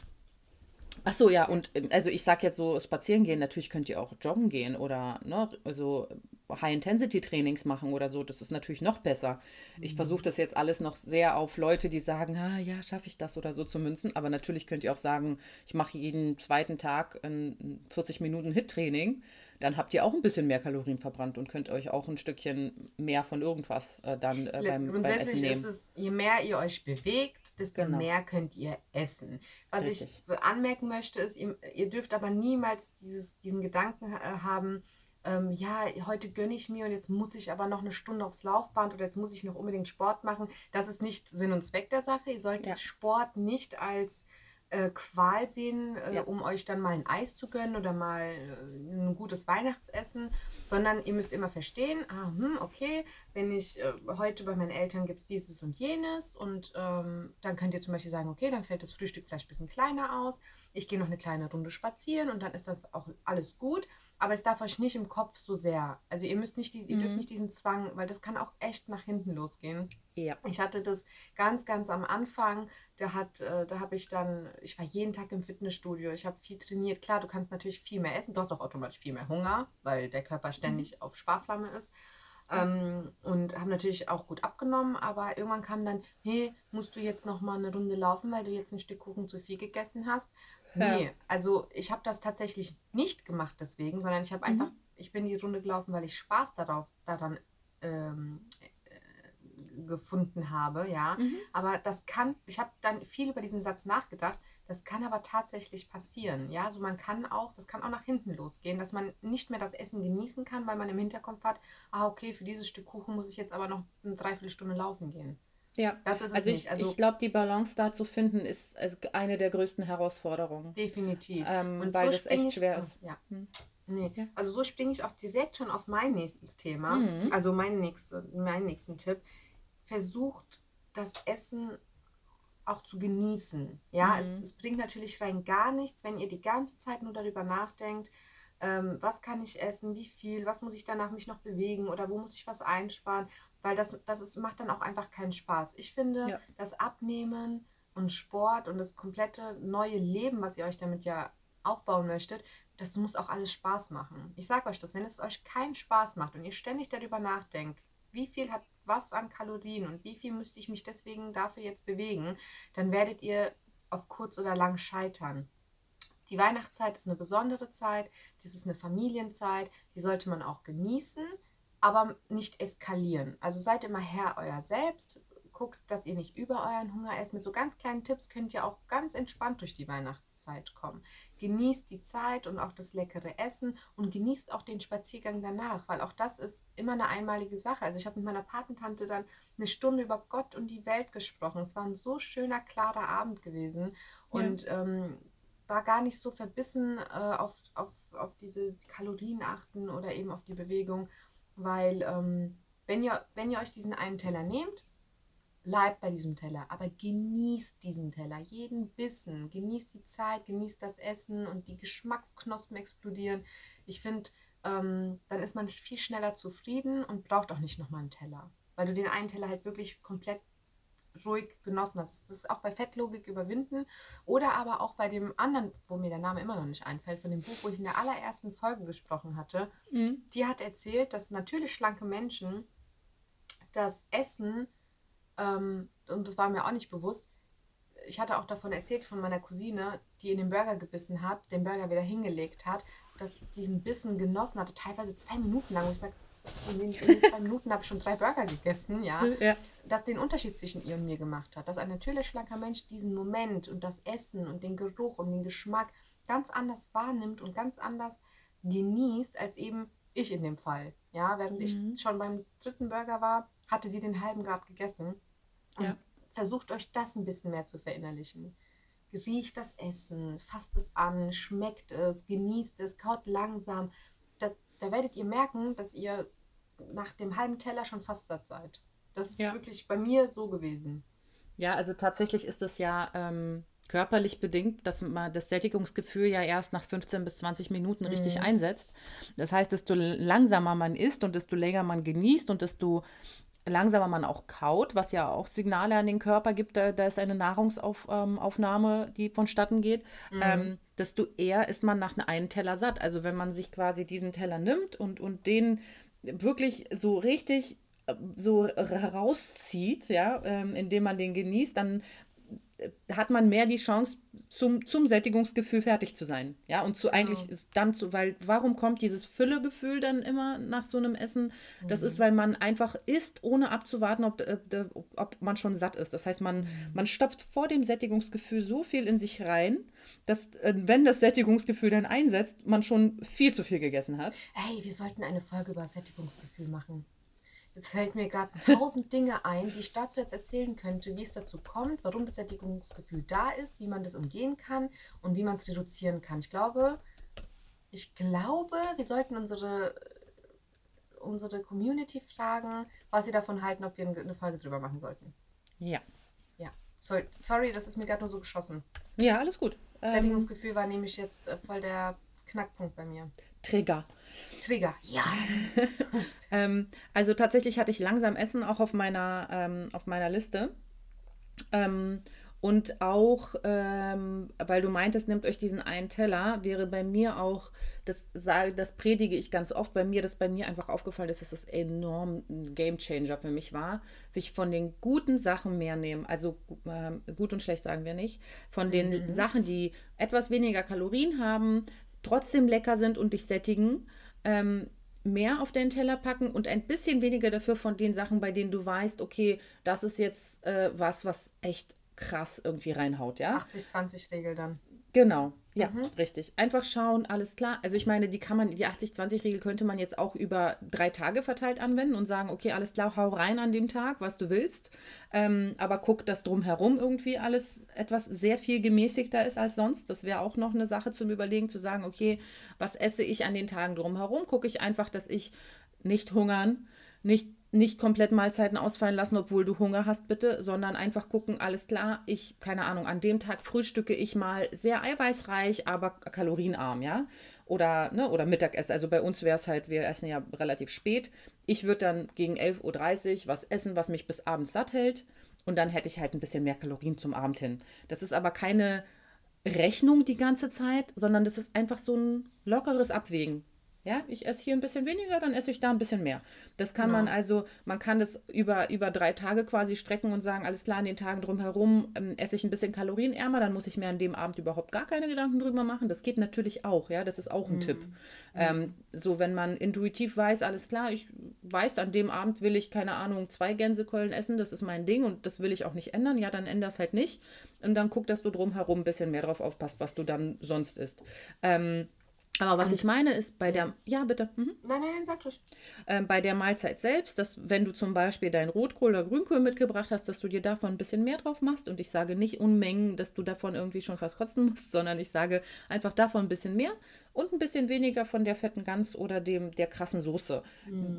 Ach so, ja, und ähm, also ich sage jetzt so spazieren gehen, natürlich könnt ihr auch joggen gehen oder ne, also High-Intensity-Trainings machen oder so. Das ist natürlich noch besser. Ich mhm. versuche das jetzt alles noch sehr auf Leute, die sagen, ah, ja, schaffe ich das oder so zu münzen. Aber natürlich könnt ihr auch sagen, ich mache jeden zweiten Tag ein 40 Minuten Hit-Training. Dann habt ihr auch ein bisschen mehr Kalorien verbrannt und könnt euch auch ein Stückchen mehr von irgendwas äh, dann äh, beim, Grundsätzlich beim Essen nehmen. ist es, je mehr ihr euch bewegt, desto genau. mehr könnt ihr essen. Was Richtig. ich anmerken möchte, ist, ihr, ihr dürft aber niemals dieses, diesen Gedanken äh, haben, ähm, ja, heute gönne ich mir und jetzt muss ich aber noch eine Stunde aufs Laufband oder jetzt muss ich noch unbedingt Sport machen. Das ist nicht Sinn und Zweck der Sache. Ihr solltet ja. Sport nicht als äh, Qual sehen, äh, ja. um euch dann mal ein Eis zu gönnen oder mal äh, ein gutes Weihnachtsessen, sondern ihr müsst immer verstehen, ah, hm, okay, wenn ich heute bei meinen Eltern gibt es dieses und jenes und ähm, dann könnt ihr zum Beispiel sagen, okay, dann fällt das Frühstück vielleicht ein bisschen kleiner aus, ich gehe noch eine kleine Runde spazieren und dann ist das auch alles gut, aber es darf euch nicht im Kopf so sehr, also ihr müsst nicht, die, ihr dürft mhm. nicht diesen Zwang, weil das kann auch echt nach hinten losgehen. Ja. Ich hatte das ganz, ganz am Anfang. Da hat, äh, da habe ich dann, ich war jeden Tag im Fitnessstudio. Ich habe viel trainiert. Klar, du kannst natürlich viel mehr essen. Du hast auch automatisch viel mehr Hunger, weil der Körper ständig mhm. auf Sparflamme ist. Ähm, und habe natürlich auch gut abgenommen, aber irgendwann kam dann, hey, musst du jetzt noch mal eine Runde laufen, weil du jetzt ein Stück Kuchen zu viel gegessen hast? Nee, ja. also ich habe das tatsächlich nicht gemacht deswegen, sondern ich habe mhm. einfach, ich bin die Runde gelaufen, weil ich Spaß darauf daran ähm, gefunden habe, ja. Mhm. Aber das kann, ich habe dann viel über diesen Satz nachgedacht, das kann aber tatsächlich passieren, ja. Also man kann auch, das kann auch nach hinten losgehen, dass man nicht mehr das Essen genießen kann, weil man im Hinterkopf hat, ah, okay, für dieses Stück Kuchen muss ich jetzt aber noch eine Dreiviertelstunde laufen gehen. Ja, das ist es also nicht. Also ich glaube, die Balance da zu finden, ist eine der größten Herausforderungen. Definitiv. Ähm, Und weil so das echt schwer ist. Ja. Hm. Nee, ja. also so springe ich auch direkt schon auf mein nächstes Thema, mhm. also mein nächste, meinen nächsten Tipp versucht, das Essen auch zu genießen. Ja, mhm. es, es, bringt natürlich rein gar nichts, wenn ihr die ganze Zeit nur darüber nachdenkt, ähm, was kann ich essen, wie viel, was muss ich danach mich noch bewegen oder wo muss ich was einsparen, weil das, das ist, macht dann auch einfach keinen Spaß. Ich finde, ja. das Abnehmen und Sport und das komplette neue Leben, was ihr euch damit ja aufbauen möchtet, das muss auch alles Spaß machen. Ich sage euch das, wenn es euch keinen Spaß macht und ihr ständig darüber nachdenkt, wie viel hat was an Kalorien und wie viel müsste ich mich deswegen dafür jetzt bewegen, dann werdet ihr auf kurz oder lang scheitern. Die Weihnachtszeit ist eine besondere Zeit, das ist eine Familienzeit, die sollte man auch genießen, aber nicht eskalieren. Also seid immer Herr euer selbst, guckt, dass ihr nicht über euren Hunger esst. Mit so ganz kleinen Tipps könnt ihr auch ganz entspannt durch die Weihnachtszeit kommen. Genießt die Zeit und auch das leckere Essen und genießt auch den Spaziergang danach, weil auch das ist immer eine einmalige Sache. Also ich habe mit meiner Patentante dann eine Stunde über Gott und die Welt gesprochen. Es war ein so schöner, klarer Abend gewesen und ja. ähm, da gar nicht so verbissen äh, auf, auf, auf diese Kalorien achten oder eben auf die Bewegung, weil ähm, wenn, ihr, wenn ihr euch diesen einen Teller nehmt, bleibt bei diesem Teller, aber genießt diesen Teller, jeden Bissen, genießt die Zeit, genießt das Essen und die Geschmacksknospen explodieren. Ich finde, ähm, dann ist man viel schneller zufrieden und braucht auch nicht nochmal einen Teller, weil du den einen Teller halt wirklich komplett ruhig genossen hast. Das ist auch bei Fettlogik überwinden oder aber auch bei dem anderen, wo mir der Name immer noch nicht einfällt, von dem Buch, wo ich in der allerersten Folge gesprochen hatte. Mhm. Die hat erzählt, dass natürlich schlanke Menschen das Essen ähm, und das war mir auch nicht bewusst. Ich hatte auch davon erzählt von meiner Cousine, die in den Burger gebissen hat, den Burger wieder hingelegt hat, dass diesen Bissen genossen hatte, teilweise zwei Minuten lang. Und ich sage, in den, zwei Minuten habe ich schon drei Burger gegessen, ja? *laughs* ja. Dass den Unterschied zwischen ihr und mir gemacht hat. Dass ein natürlich schlanker Mensch diesen Moment und das Essen und den Geruch und den Geschmack ganz anders wahrnimmt und ganz anders genießt, als eben ich in dem Fall. Ja, während mhm. ich schon beim dritten Burger war, hatte sie den halben Grad gegessen. Ja. Versucht euch das ein bisschen mehr zu verinnerlichen. Riecht das Essen, fasst es an, schmeckt es, genießt es, kaut langsam. Da, da werdet ihr merken, dass ihr nach dem halben Teller schon fast satt seid. Das ist ja. wirklich bei mir so gewesen. Ja, also tatsächlich ist es ja ähm, körperlich bedingt, dass man das Sättigungsgefühl ja erst nach 15 bis 20 Minuten richtig mhm. einsetzt. Das heißt, desto langsamer man isst und desto länger man genießt und desto langsamer man auch kaut, was ja auch Signale an den Körper gibt, da, da ist eine Nahrungsaufnahme, ähm, die vonstatten geht, mhm. ähm, desto eher ist man nach einem Teller satt. Also wenn man sich quasi diesen Teller nimmt und, und den wirklich so richtig äh, so herauszieht, ja, ähm, indem man den genießt, dann hat man mehr die Chance, zum, zum Sättigungsgefühl fertig zu sein. Ja, und zu eigentlich genau. dann zu, weil warum kommt dieses Füllegefühl dann immer nach so einem Essen? Das mhm. ist, weil man einfach isst, ohne abzuwarten, ob, äh, ob, ob man schon satt ist. Das heißt, man, mhm. man stopft vor dem Sättigungsgefühl so viel in sich rein, dass, äh, wenn das Sättigungsgefühl dann einsetzt, man schon viel zu viel gegessen hat. Hey, wir sollten eine Folge über Sättigungsgefühl machen. Jetzt fällt mir gerade *laughs* tausend Dinge ein, die ich dazu jetzt erzählen könnte, wie es dazu kommt, warum das Sättigungsgefühl da ist, wie man das umgehen kann und wie man es reduzieren kann. Ich glaube, ich glaube, wir sollten unsere, unsere Community fragen, was sie davon halten, ob wir eine Folge drüber machen sollten. Ja. Ja. Sorry, sorry das ist mir gerade nur so geschossen. Ja, alles gut. Sättigungsgefühl war nämlich jetzt äh, voll der Knackpunkt bei mir. Trigger. Trigger, ja. *laughs* ähm, also tatsächlich hatte ich langsam Essen auch auf meiner, ähm, auf meiner Liste. Ähm, und auch, ähm, weil du meintest, nehmt euch diesen einen Teller, wäre bei mir auch, das, das predige ich ganz oft bei mir, dass bei mir einfach aufgefallen ist, dass das enorm ein Gamechanger für mich war, sich von den guten Sachen mehr nehmen, also äh, gut und schlecht sagen wir nicht, von den mhm. Sachen, die etwas weniger Kalorien haben, trotzdem lecker sind und dich sättigen, ähm, mehr auf den Teller packen und ein bisschen weniger dafür von den Sachen, bei denen du weißt, okay, das ist jetzt äh, was, was echt krass irgendwie reinhaut, ja? 80-20-Regel dann. Genau, ja, mhm. richtig. Einfach schauen, alles klar. Also ich meine, die kann man, die 80-20-Regel könnte man jetzt auch über drei Tage verteilt anwenden und sagen, okay, alles klar, hau rein an dem Tag, was du willst. Ähm, aber guck, dass drumherum irgendwie alles etwas sehr viel gemäßigter ist als sonst. Das wäre auch noch eine Sache zum Überlegen, zu sagen, okay, was esse ich an den Tagen drumherum? Gucke ich einfach, dass ich nicht hungern, nicht nicht komplett Mahlzeiten ausfallen lassen, obwohl du Hunger hast, bitte, sondern einfach gucken, alles klar, ich, keine Ahnung, an dem Tag frühstücke ich mal sehr eiweißreich, aber kalorienarm, ja? Oder, ne, oder Mittagessen. Also bei uns wäre es halt, wir essen ja relativ spät. Ich würde dann gegen 11.30 Uhr was essen, was mich bis abends satt hält. Und dann hätte ich halt ein bisschen mehr Kalorien zum Abend hin. Das ist aber keine Rechnung die ganze Zeit, sondern das ist einfach so ein lockeres Abwägen. Ja, ich esse hier ein bisschen weniger, dann esse ich da ein bisschen mehr. Das kann man Genau. also, man kann das über, über drei Tage quasi strecken und sagen, alles klar, an den Tagen drumherum ähm, esse ich ein bisschen kalorienärmer, dann muss ich mir an dem Abend überhaupt gar keine Gedanken drüber machen. Das geht natürlich auch, ja, das ist auch ein Tipp. Ähm, so, wenn man intuitiv weiß, alles klar, ich weiß, an dem Abend will ich, keine Ahnung, zwei Gänsekeulen essen, das ist mein Ding und das will ich auch nicht ändern, ja, dann änder es halt nicht. Und dann guck, dass du drumherum ein bisschen mehr drauf aufpasst, was du dann sonst isst. Ähm, aber was ich meine ist, bei der, ja, bitte. Mhm. Nein, nein, nein, sag ruhig. Ähm, bei der Mahlzeit selbst, dass wenn du zum Beispiel dein Rotkohl oder Grünkohl mitgebracht hast, dass du dir davon ein bisschen mehr drauf machst. Und ich sage nicht Unmengen, dass du davon irgendwie schon fast kotzen musst, *laughs* sondern ich sage einfach davon ein bisschen mehr und ein bisschen weniger von der fetten Gans oder dem der krassen Soße.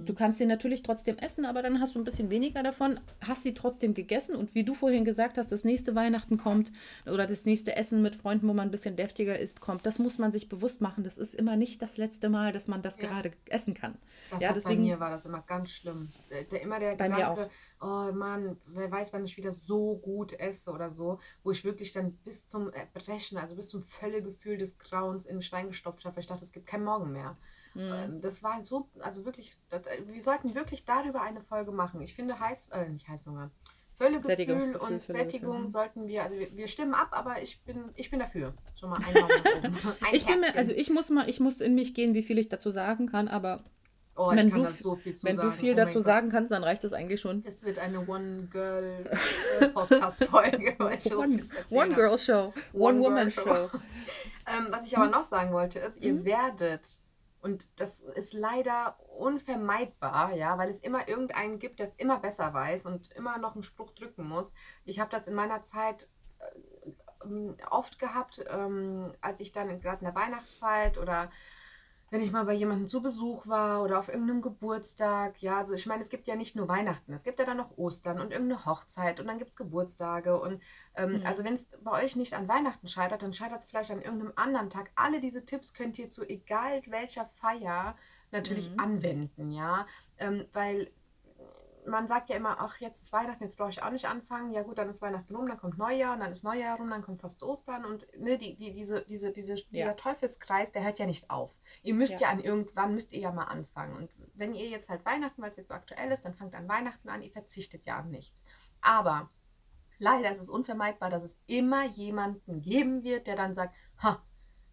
Du kannst sie natürlich trotzdem essen, aber dann hast du ein bisschen weniger davon, hast sie trotzdem gegessen und wie du vorhin gesagt hast, das nächste Weihnachten kommt oder das nächste Essen mit Freunden, wo man ein bisschen deftiger ist, kommt. Das muss man sich bewusst machen. Das ist immer nicht das letzte Mal, dass man das Ja. gerade essen kann. Das ja, deswegen bei mir war das immer ganz schlimm. Der, der, immer der Bei mir Gedanke, oh Mann, wer weiß, wann ich wieder so gut esse oder so, wo ich wirklich dann bis zum Erbrechen, also bis zum Völlegefühl des Grauens in mich reingestopft habe, weil ich dachte, es gibt keinen Morgen mehr. Ähm, Das war so, also wirklich, das, wir sollten wirklich darüber eine Folge machen. Ich finde heiß, äh, nicht Heißhunger. Völlegefühl und Sättigung mhm. sollten wir, also wir, wir stimmen ab, aber ich bin, ich bin dafür. Schon mal ein. *laughs* Ein Ich bin mir, also ich muss mal, ich muss in mich gehen, wie viel ich dazu sagen kann, aber oh, wenn ich kann du, da so viel zu wenn sagen. du viel Oh dazu sagen kannst, dann reicht das eigentlich schon. Es wird eine *laughs* One-Girl-Podcast-Folge, weil ich so One, viel zu erzählen one habe. Girl Show, One One Woman Girl Show. Show. *laughs* Ähm, was ich aber noch sagen wollte, ist, ihr werdet, und das ist leider unvermeidbar, ja, weil es immer irgendeinen gibt, der es immer besser weiß und immer noch einen Spruch drücken muss. Ich habe das in meiner Zeit äh, oft gehabt, ähm, als ich dann gerade in der Weihnachtszeit oder wenn ich mal bei jemandem zu Besuch war oder auf irgendeinem Geburtstag, ja, also ich meine, es gibt ja nicht nur Weihnachten, es gibt ja dann noch Ostern und irgendeine Hochzeit und dann gibt es Geburtstage und ähm, Mhm. also wenn es bei euch nicht an Weihnachten scheitert, dann scheitert es vielleicht an irgendeinem anderen Tag. Alle diese Tipps könnt ihr zu egal welcher Feier natürlich Mhm. anwenden, ja, ähm, weil man sagt ja immer, ach, jetzt ist Weihnachten, jetzt brauche ich auch nicht anfangen. Ja gut, dann ist Weihnachten rum, dann kommt Neujahr und dann ist Neujahr rum, dann kommt fast Ostern und ne, die, die, diese, diese, diese, Ja. dieser Teufelskreis, der hört ja nicht auf. Ihr müsst Ja. ja. an irgendwann, müsst ihr ja mal anfangen. Und wenn ihr jetzt halt Weihnachten, weil es jetzt so aktuell ist, dann fangt an Weihnachten an, ihr verzichtet ja an nichts. Aber leider ist es unvermeidbar, dass es immer jemanden geben wird, der dann sagt, ha,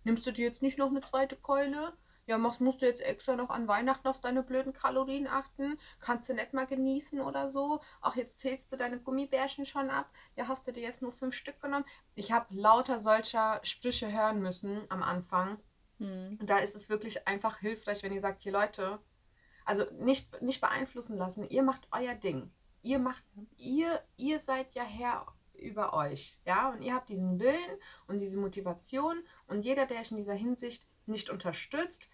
nimmst du dir jetzt nicht noch eine zweite Keule? Ja, machst, musst du jetzt extra noch an Weihnachten auf deine blöden Kalorien achten? Kannst du nicht mal genießen oder so? Ach, jetzt zählst du deine Gummibärchen schon ab? Ja, hast du dir jetzt nur fünf Stück genommen? Ich habe lauter solcher Sprüche hören müssen am Anfang. Hm. Da ist es wirklich einfach hilfreich, wenn ihr sagt, hier Leute, also nicht, nicht beeinflussen lassen, ihr macht euer Ding. Ihr macht, ihr, ihr seid ja Herr über euch, ja, und ihr habt diesen Willen und diese Motivation und jeder, der euch in dieser Hinsicht nicht unterstützt,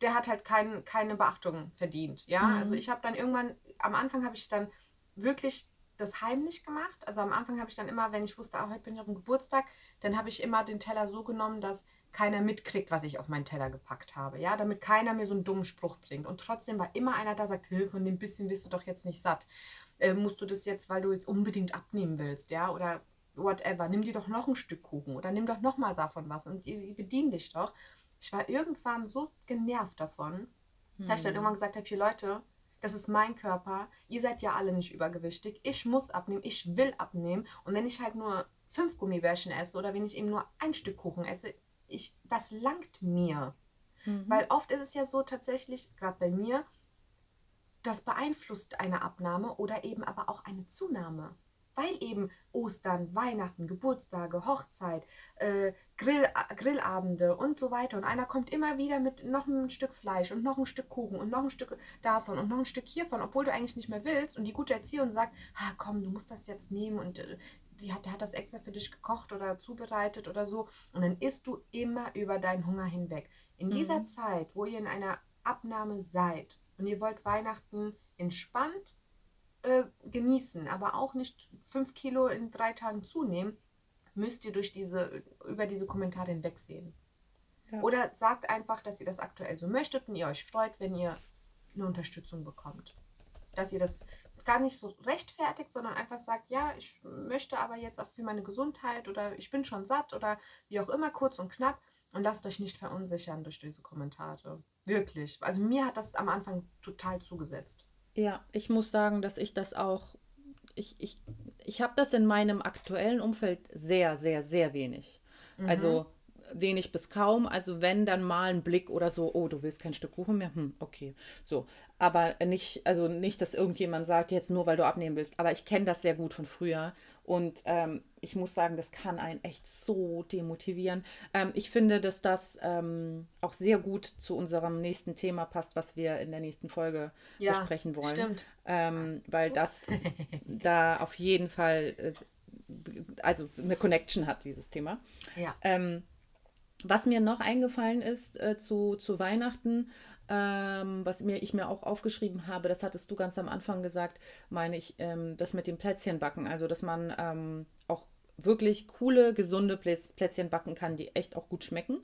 der hat halt kein, keine Beachtung verdient, ja. Mhm. Also ich habe dann irgendwann, am Anfang habe ich dann wirklich das heimlich gemacht. Also am Anfang habe ich dann immer, wenn ich wusste, ah, heute bin ich auf dem Geburtstag, dann habe ich immer den Teller so genommen, dass keiner mitkriegt, was ich auf meinen Teller gepackt habe. Ja, damit keiner mir so einen dummen Spruch bringt. Und trotzdem war immer einer da, sagt, "Hilfe, von dem bisschen bist du doch jetzt nicht satt. Äh, musst du das jetzt, weil du jetzt unbedingt abnehmen willst, ja? Oder whatever. Nimm dir doch noch ein Stück Kuchen oder nimm doch noch mal davon was und bedient dich doch. Ich war irgendwann so genervt davon, dass ich dann irgendwann gesagt habe, hier Leute, das ist mein Körper. Ihr seid ja alle nicht übergewichtig. Ich muss abnehmen. Ich will abnehmen. Und wenn ich halt nur fünf Gummibärchen esse oder wenn ich eben nur ein Stück Kuchen esse, ich, das langt mir. Mhm. Weil oft ist es ja so tatsächlich, gerade bei mir, das beeinflusst eine Abnahme oder eben aber auch eine Zunahme. Weil eben Ostern, Weihnachten, Geburtstage, Hochzeit, äh, Grill, Grillabende und so weiter. Und einer kommt immer wieder mit noch ein Stück Fleisch und noch ein Stück Kuchen und noch ein Stück davon und noch ein Stück hiervon, obwohl du eigentlich nicht mehr willst. Und die gute Erzieherin sagt, ah, komm, du musst das jetzt nehmen und äh, die hat, der hat das extra für dich gekocht oder zubereitet oder so. Und dann isst du immer über deinen Hunger hinweg. In dieser Mhm. Zeit, wo ihr in einer Abnahme seid und ihr wollt Weihnachten entspannt äh, genießen, aber auch nicht fünf Kilo in drei Tagen zunehmen, müsst ihr durch diese, über diese Kommentare hinwegsehen. Ja. Oder sagt einfach, dass ihr das aktuell so möchtet und ihr euch freut, wenn ihr eine Unterstützung bekommt. Dass ihr das gar nicht so rechtfertigt, sondern einfach sagt, ja, ich möchte aber jetzt auch für meine Gesundheit oder ich bin schon satt oder wie auch immer, kurz und knapp. Und lasst euch nicht verunsichern durch diese Kommentare. Wirklich. Also mir hat das am Anfang total zugesetzt. Ja, ich muss sagen, dass ich das auch, ich, ich, ich habe das in meinem aktuellen Umfeld sehr, sehr, sehr wenig. Also wenig bis kaum. Also wenn dann mal ein Blick oder so, oh, du willst kein Stück Kuchen mehr, hm, okay. So. Aber nicht, also nicht, dass irgendjemand sagt, jetzt nur weil du abnehmen willst. Aber ich kenne das sehr gut von früher. Und ähm, ich muss sagen, das kann einen echt so demotivieren. Ähm, ich finde, dass das ähm, auch sehr gut zu unserem nächsten Thema passt, was wir in der nächsten Folge Ja, besprechen wollen. stimmt. Ähm, weil das *laughs* da auf jeden Fall, äh, also eine Connection hat, dieses Thema. Ja. Ähm, was mir noch eingefallen ist äh, zu, zu Weihnachten, ähm, was mir, ich mir auch aufgeschrieben habe, das hattest du ganz am Anfang gesagt, meine ich, ähm, das mit dem Plätzchenbacken. Also, dass man ähm, auch wirklich coole, gesunde Plätz, Plätzchen backen kann, die echt auch gut schmecken.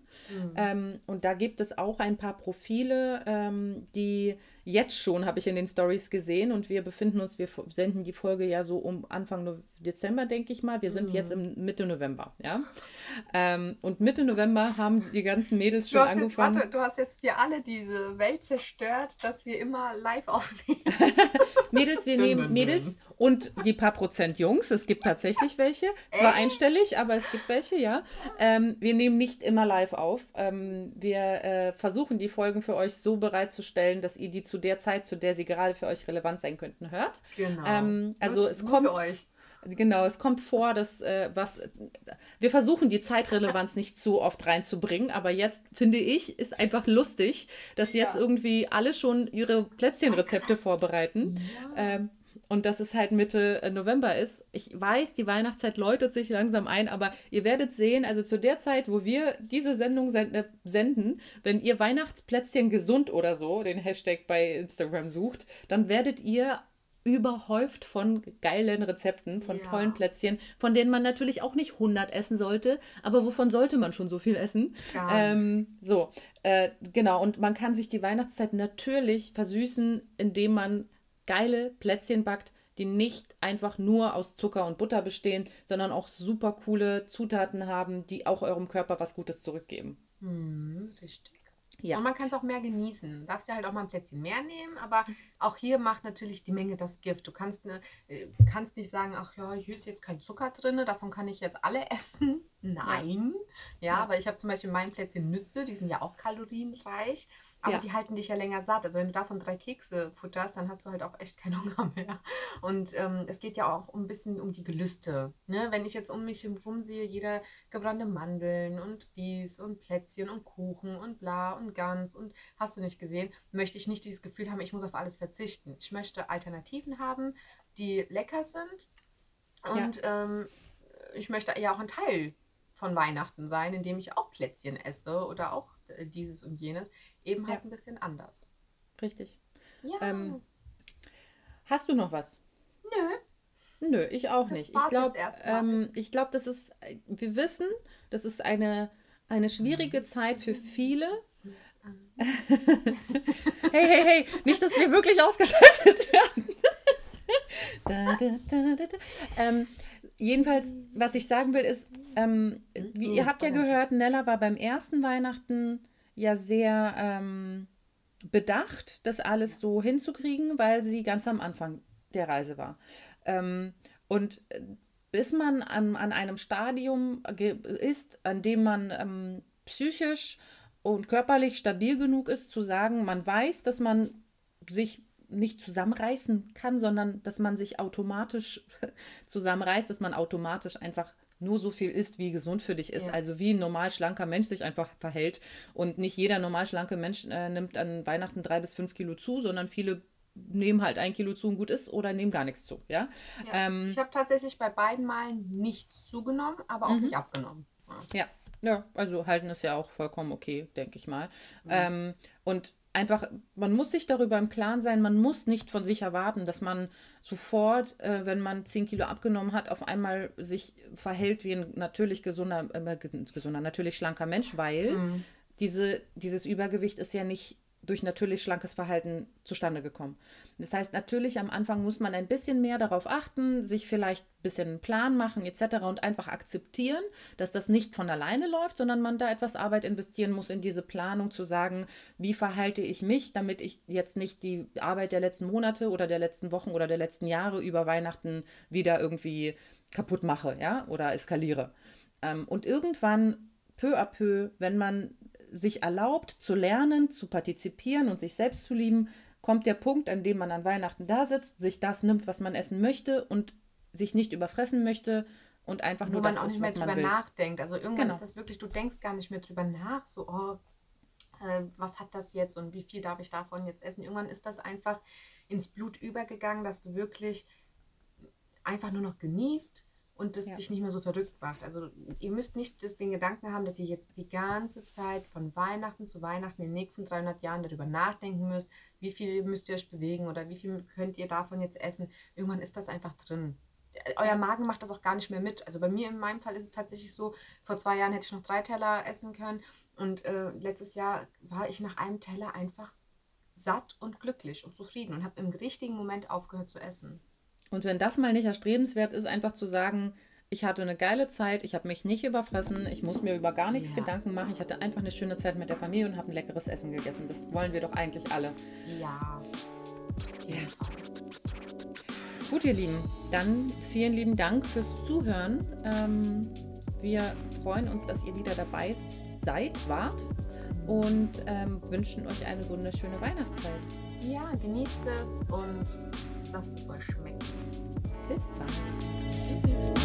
Ähm, und da gibt es auch ein paar Profile, ähm, die jetzt schon, habe ich in den Stories gesehen, und wir befinden uns, wir senden die Folge ja so um Anfang Dezember, denke ich mal. Wir sind jetzt im Mitte November, ja. Ähm, und Mitte November haben die ganzen Mädels Du schon hast, jetzt, angefangen. warte, du hast jetzt für alle diese Welt zerstört, dass wir immer live aufnehmen. *laughs* Mädels, wir nehmen Mädels und die paar Prozent Jungs. Es gibt tatsächlich welche. Zwar einstellig, aber es gibt welche, ja. Ähm, wir nehmen nicht immer live auf. Ähm, wir äh, versuchen die Folgen für euch so bereitzustellen, dass ihr die zu der Zeit, zu der sie gerade für euch relevant sein könnten, hört. Genau. Ähm, also Nutzt es kommt für euch. Genau, es kommt vor, dass äh, was wir versuchen die Zeitrelevanz nicht zu oft reinzubringen, aber jetzt finde ich, ist einfach lustig, dass jetzt Ja. irgendwie alle schon ihre Plätzchenrezepte vorbereiten. Ähm, und dass es halt Mitte äh, November ist. Ich weiß, die Weihnachtszeit läutet sich langsam ein, aber ihr werdet sehen, also zu der Zeit, wo wir diese Sendung sen äh, senden, wenn ihr Weihnachtsplätzchen gesund oder so, den Hashtag bei Instagram sucht, dann werdet ihr überhäuft von geilen Rezepten, von Ja. tollen Plätzchen, von denen man natürlich auch nicht 100 essen sollte, aber wovon sollte man schon so viel essen? Gar Ähm, so, äh, genau, und man kann sich die Weihnachtszeit natürlich versüßen, indem man geile Plätzchen backt, die nicht einfach nur aus Zucker und Butter bestehen, sondern auch super coole Zutaten haben, die auch eurem Körper was Gutes zurückgeben. Hm, richtig. Ja. Und man kann es auch mehr genießen. Darfst ja halt auch mal ein Plätzchen mehr nehmen, aber auch hier macht natürlich die Menge das Gift. Du kannst, ne, äh, kannst nicht sagen, ach ja, hier ist jetzt kein Zucker drin, davon kann ich jetzt alle *laughs* essen. Nein. Ja, aber ich habe zum Beispiel mein Plätzchen Nüsse, die sind ja auch kalorienreich, aber Ja. die halten dich ja länger satt. Also wenn du davon drei Kekse futterst, dann hast du halt auch echt keinen Hunger *laughs* mehr. Und ähm, es geht ja auch ein bisschen um die Gelüste. Ne? Wenn ich jetzt um mich herum sehe, jeder gebrannte Mandeln und dies und Plätzchen und Kuchen und bla und Gans und hast du nicht gesehen, möchte ich nicht dieses Gefühl haben, ich muss auf alles verzichten. Ich möchte Alternativen haben, die lecker sind und ähm, ich möchte ja auch ein Teil von Weihnachten sein, indem ich auch Plätzchen esse oder auch dieses und jenes, eben halt Ja. ein bisschen anders. Richtig. Ja, Ähm, Hast du noch was? nö. Nö, ich auch Das nicht. Ich glaube, ähm, ich glaube, das ist, wir wissen, das ist eine, eine schwierige Zeit für viele. *laughs* hey, hey, hey, nicht, dass wir wirklich ausgeschaltet werden. *laughs* da, da, da, da, da. Ähm, jedenfalls, was ich sagen will, ist, ähm, wie, ihr habt ja gehört, Nella war beim ersten Weihnachten ja sehr ähm, bedacht, das alles so hinzukriegen, weil sie ganz am Anfang der Reise war. Ähm, und äh, bis man an, an einem Stadium ist, an dem man ähm, psychisch und körperlich stabil genug ist, zu sagen, man weiß, dass man sich nicht zusammenreißen kann, sondern dass man sich automatisch *laughs* zusammenreißt, dass man automatisch einfach nur so viel isst, wie gesund für dich ist. Ja. Also wie ein normal schlanker Mensch sich einfach verhält. Und nicht jeder normal schlanke Mensch äh, nimmt an Weihnachten drei bis fünf Kilo zu, sondern viele nehmen halt ein Kilo zu und gut ist oder nehmen gar nichts zu. Ja? Ja. Ähm, ich habe tatsächlich bei beiden Malen nichts zugenommen, aber auch Mhm. nicht abgenommen. Ja. Ja, ja, also halten ist ja auch vollkommen okay, denke ich mal. Ähm, und einfach, man muss sich darüber im Klaren sein, man muss nicht von sich erwarten, dass man sofort, äh, wenn man 10 Kilo abgenommen hat, auf einmal sich verhält wie ein natürlich gesunder, äh, ge- gesunder, natürlich schlanker Mensch, weil Mhm. diese, dieses Übergewicht ist ja nicht durch natürlich schlankes Verhalten zustande gekommen. Das heißt, natürlich am Anfang muss man ein bisschen mehr darauf achten, sich vielleicht ein bisschen einen Plan machen etc. und einfach akzeptieren, dass das nicht von alleine läuft, sondern man da etwas Arbeit investieren muss in diese Planung zu sagen, wie verhalte ich mich, damit ich jetzt nicht die Arbeit der letzten Monate oder der letzten Wochen oder der letzten Jahre über Weihnachten wieder irgendwie kaputt mache, ja, oder eskaliere. Ähm, und irgendwann peu à peu, wenn man sich erlaubt zu lernen, zu partizipieren und sich selbst zu lieben, kommt der Punkt, an dem man an Weihnachten da sitzt, sich das nimmt, was man essen möchte und sich nicht überfressen möchte und einfach Wo nur man das auch isst, nicht mehr was man drüber will. nachdenkt. Also irgendwann Genau. ist das wirklich, du denkst gar nicht mehr drüber nach, so, oh, äh, was hat das jetzt und wie viel darf ich davon jetzt essen? Irgendwann ist das einfach ins Blut übergegangen, dass du wirklich einfach nur noch genießt und das Ja. dich nicht mehr so verrückt macht. Also ihr müsst nicht das, den Gedanken haben, dass ihr jetzt die ganze Zeit von Weihnachten zu Weihnachten in den nächsten 300 Jahren darüber nachdenken müsst, wie viel müsst ihr euch bewegen oder wie viel könnt ihr davon jetzt essen. Irgendwann ist das einfach drin. Euer Magen macht das auch gar nicht mehr mit. Also bei mir in meinem Fall ist es tatsächlich so, vor zwei Jahren hätte ich noch drei Teller essen können und äh, letztes Jahr war ich nach einem Teller einfach satt und glücklich und zufrieden und habe im richtigen Moment aufgehört zu essen. Und wenn das mal nicht erstrebenswert ist, einfach zu sagen, ich hatte eine geile Zeit, ich habe mich nicht überfressen, ich muss mir über gar nichts Ja. Gedanken machen, ich hatte einfach eine schöne Zeit mit der Familie und habe ein leckeres Essen gegessen. Das wollen wir doch eigentlich alle. Ja. Ja. Gut, ihr Lieben, dann vielen lieben Dank fürs Zuhören. Ähm, wir freuen uns, dass ihr wieder dabei seid, wart und ähm, wünschen euch eine wunderschöne Weihnachtszeit ja, genießt es und lasst es euch schmecken. Bis dann. Tschüss.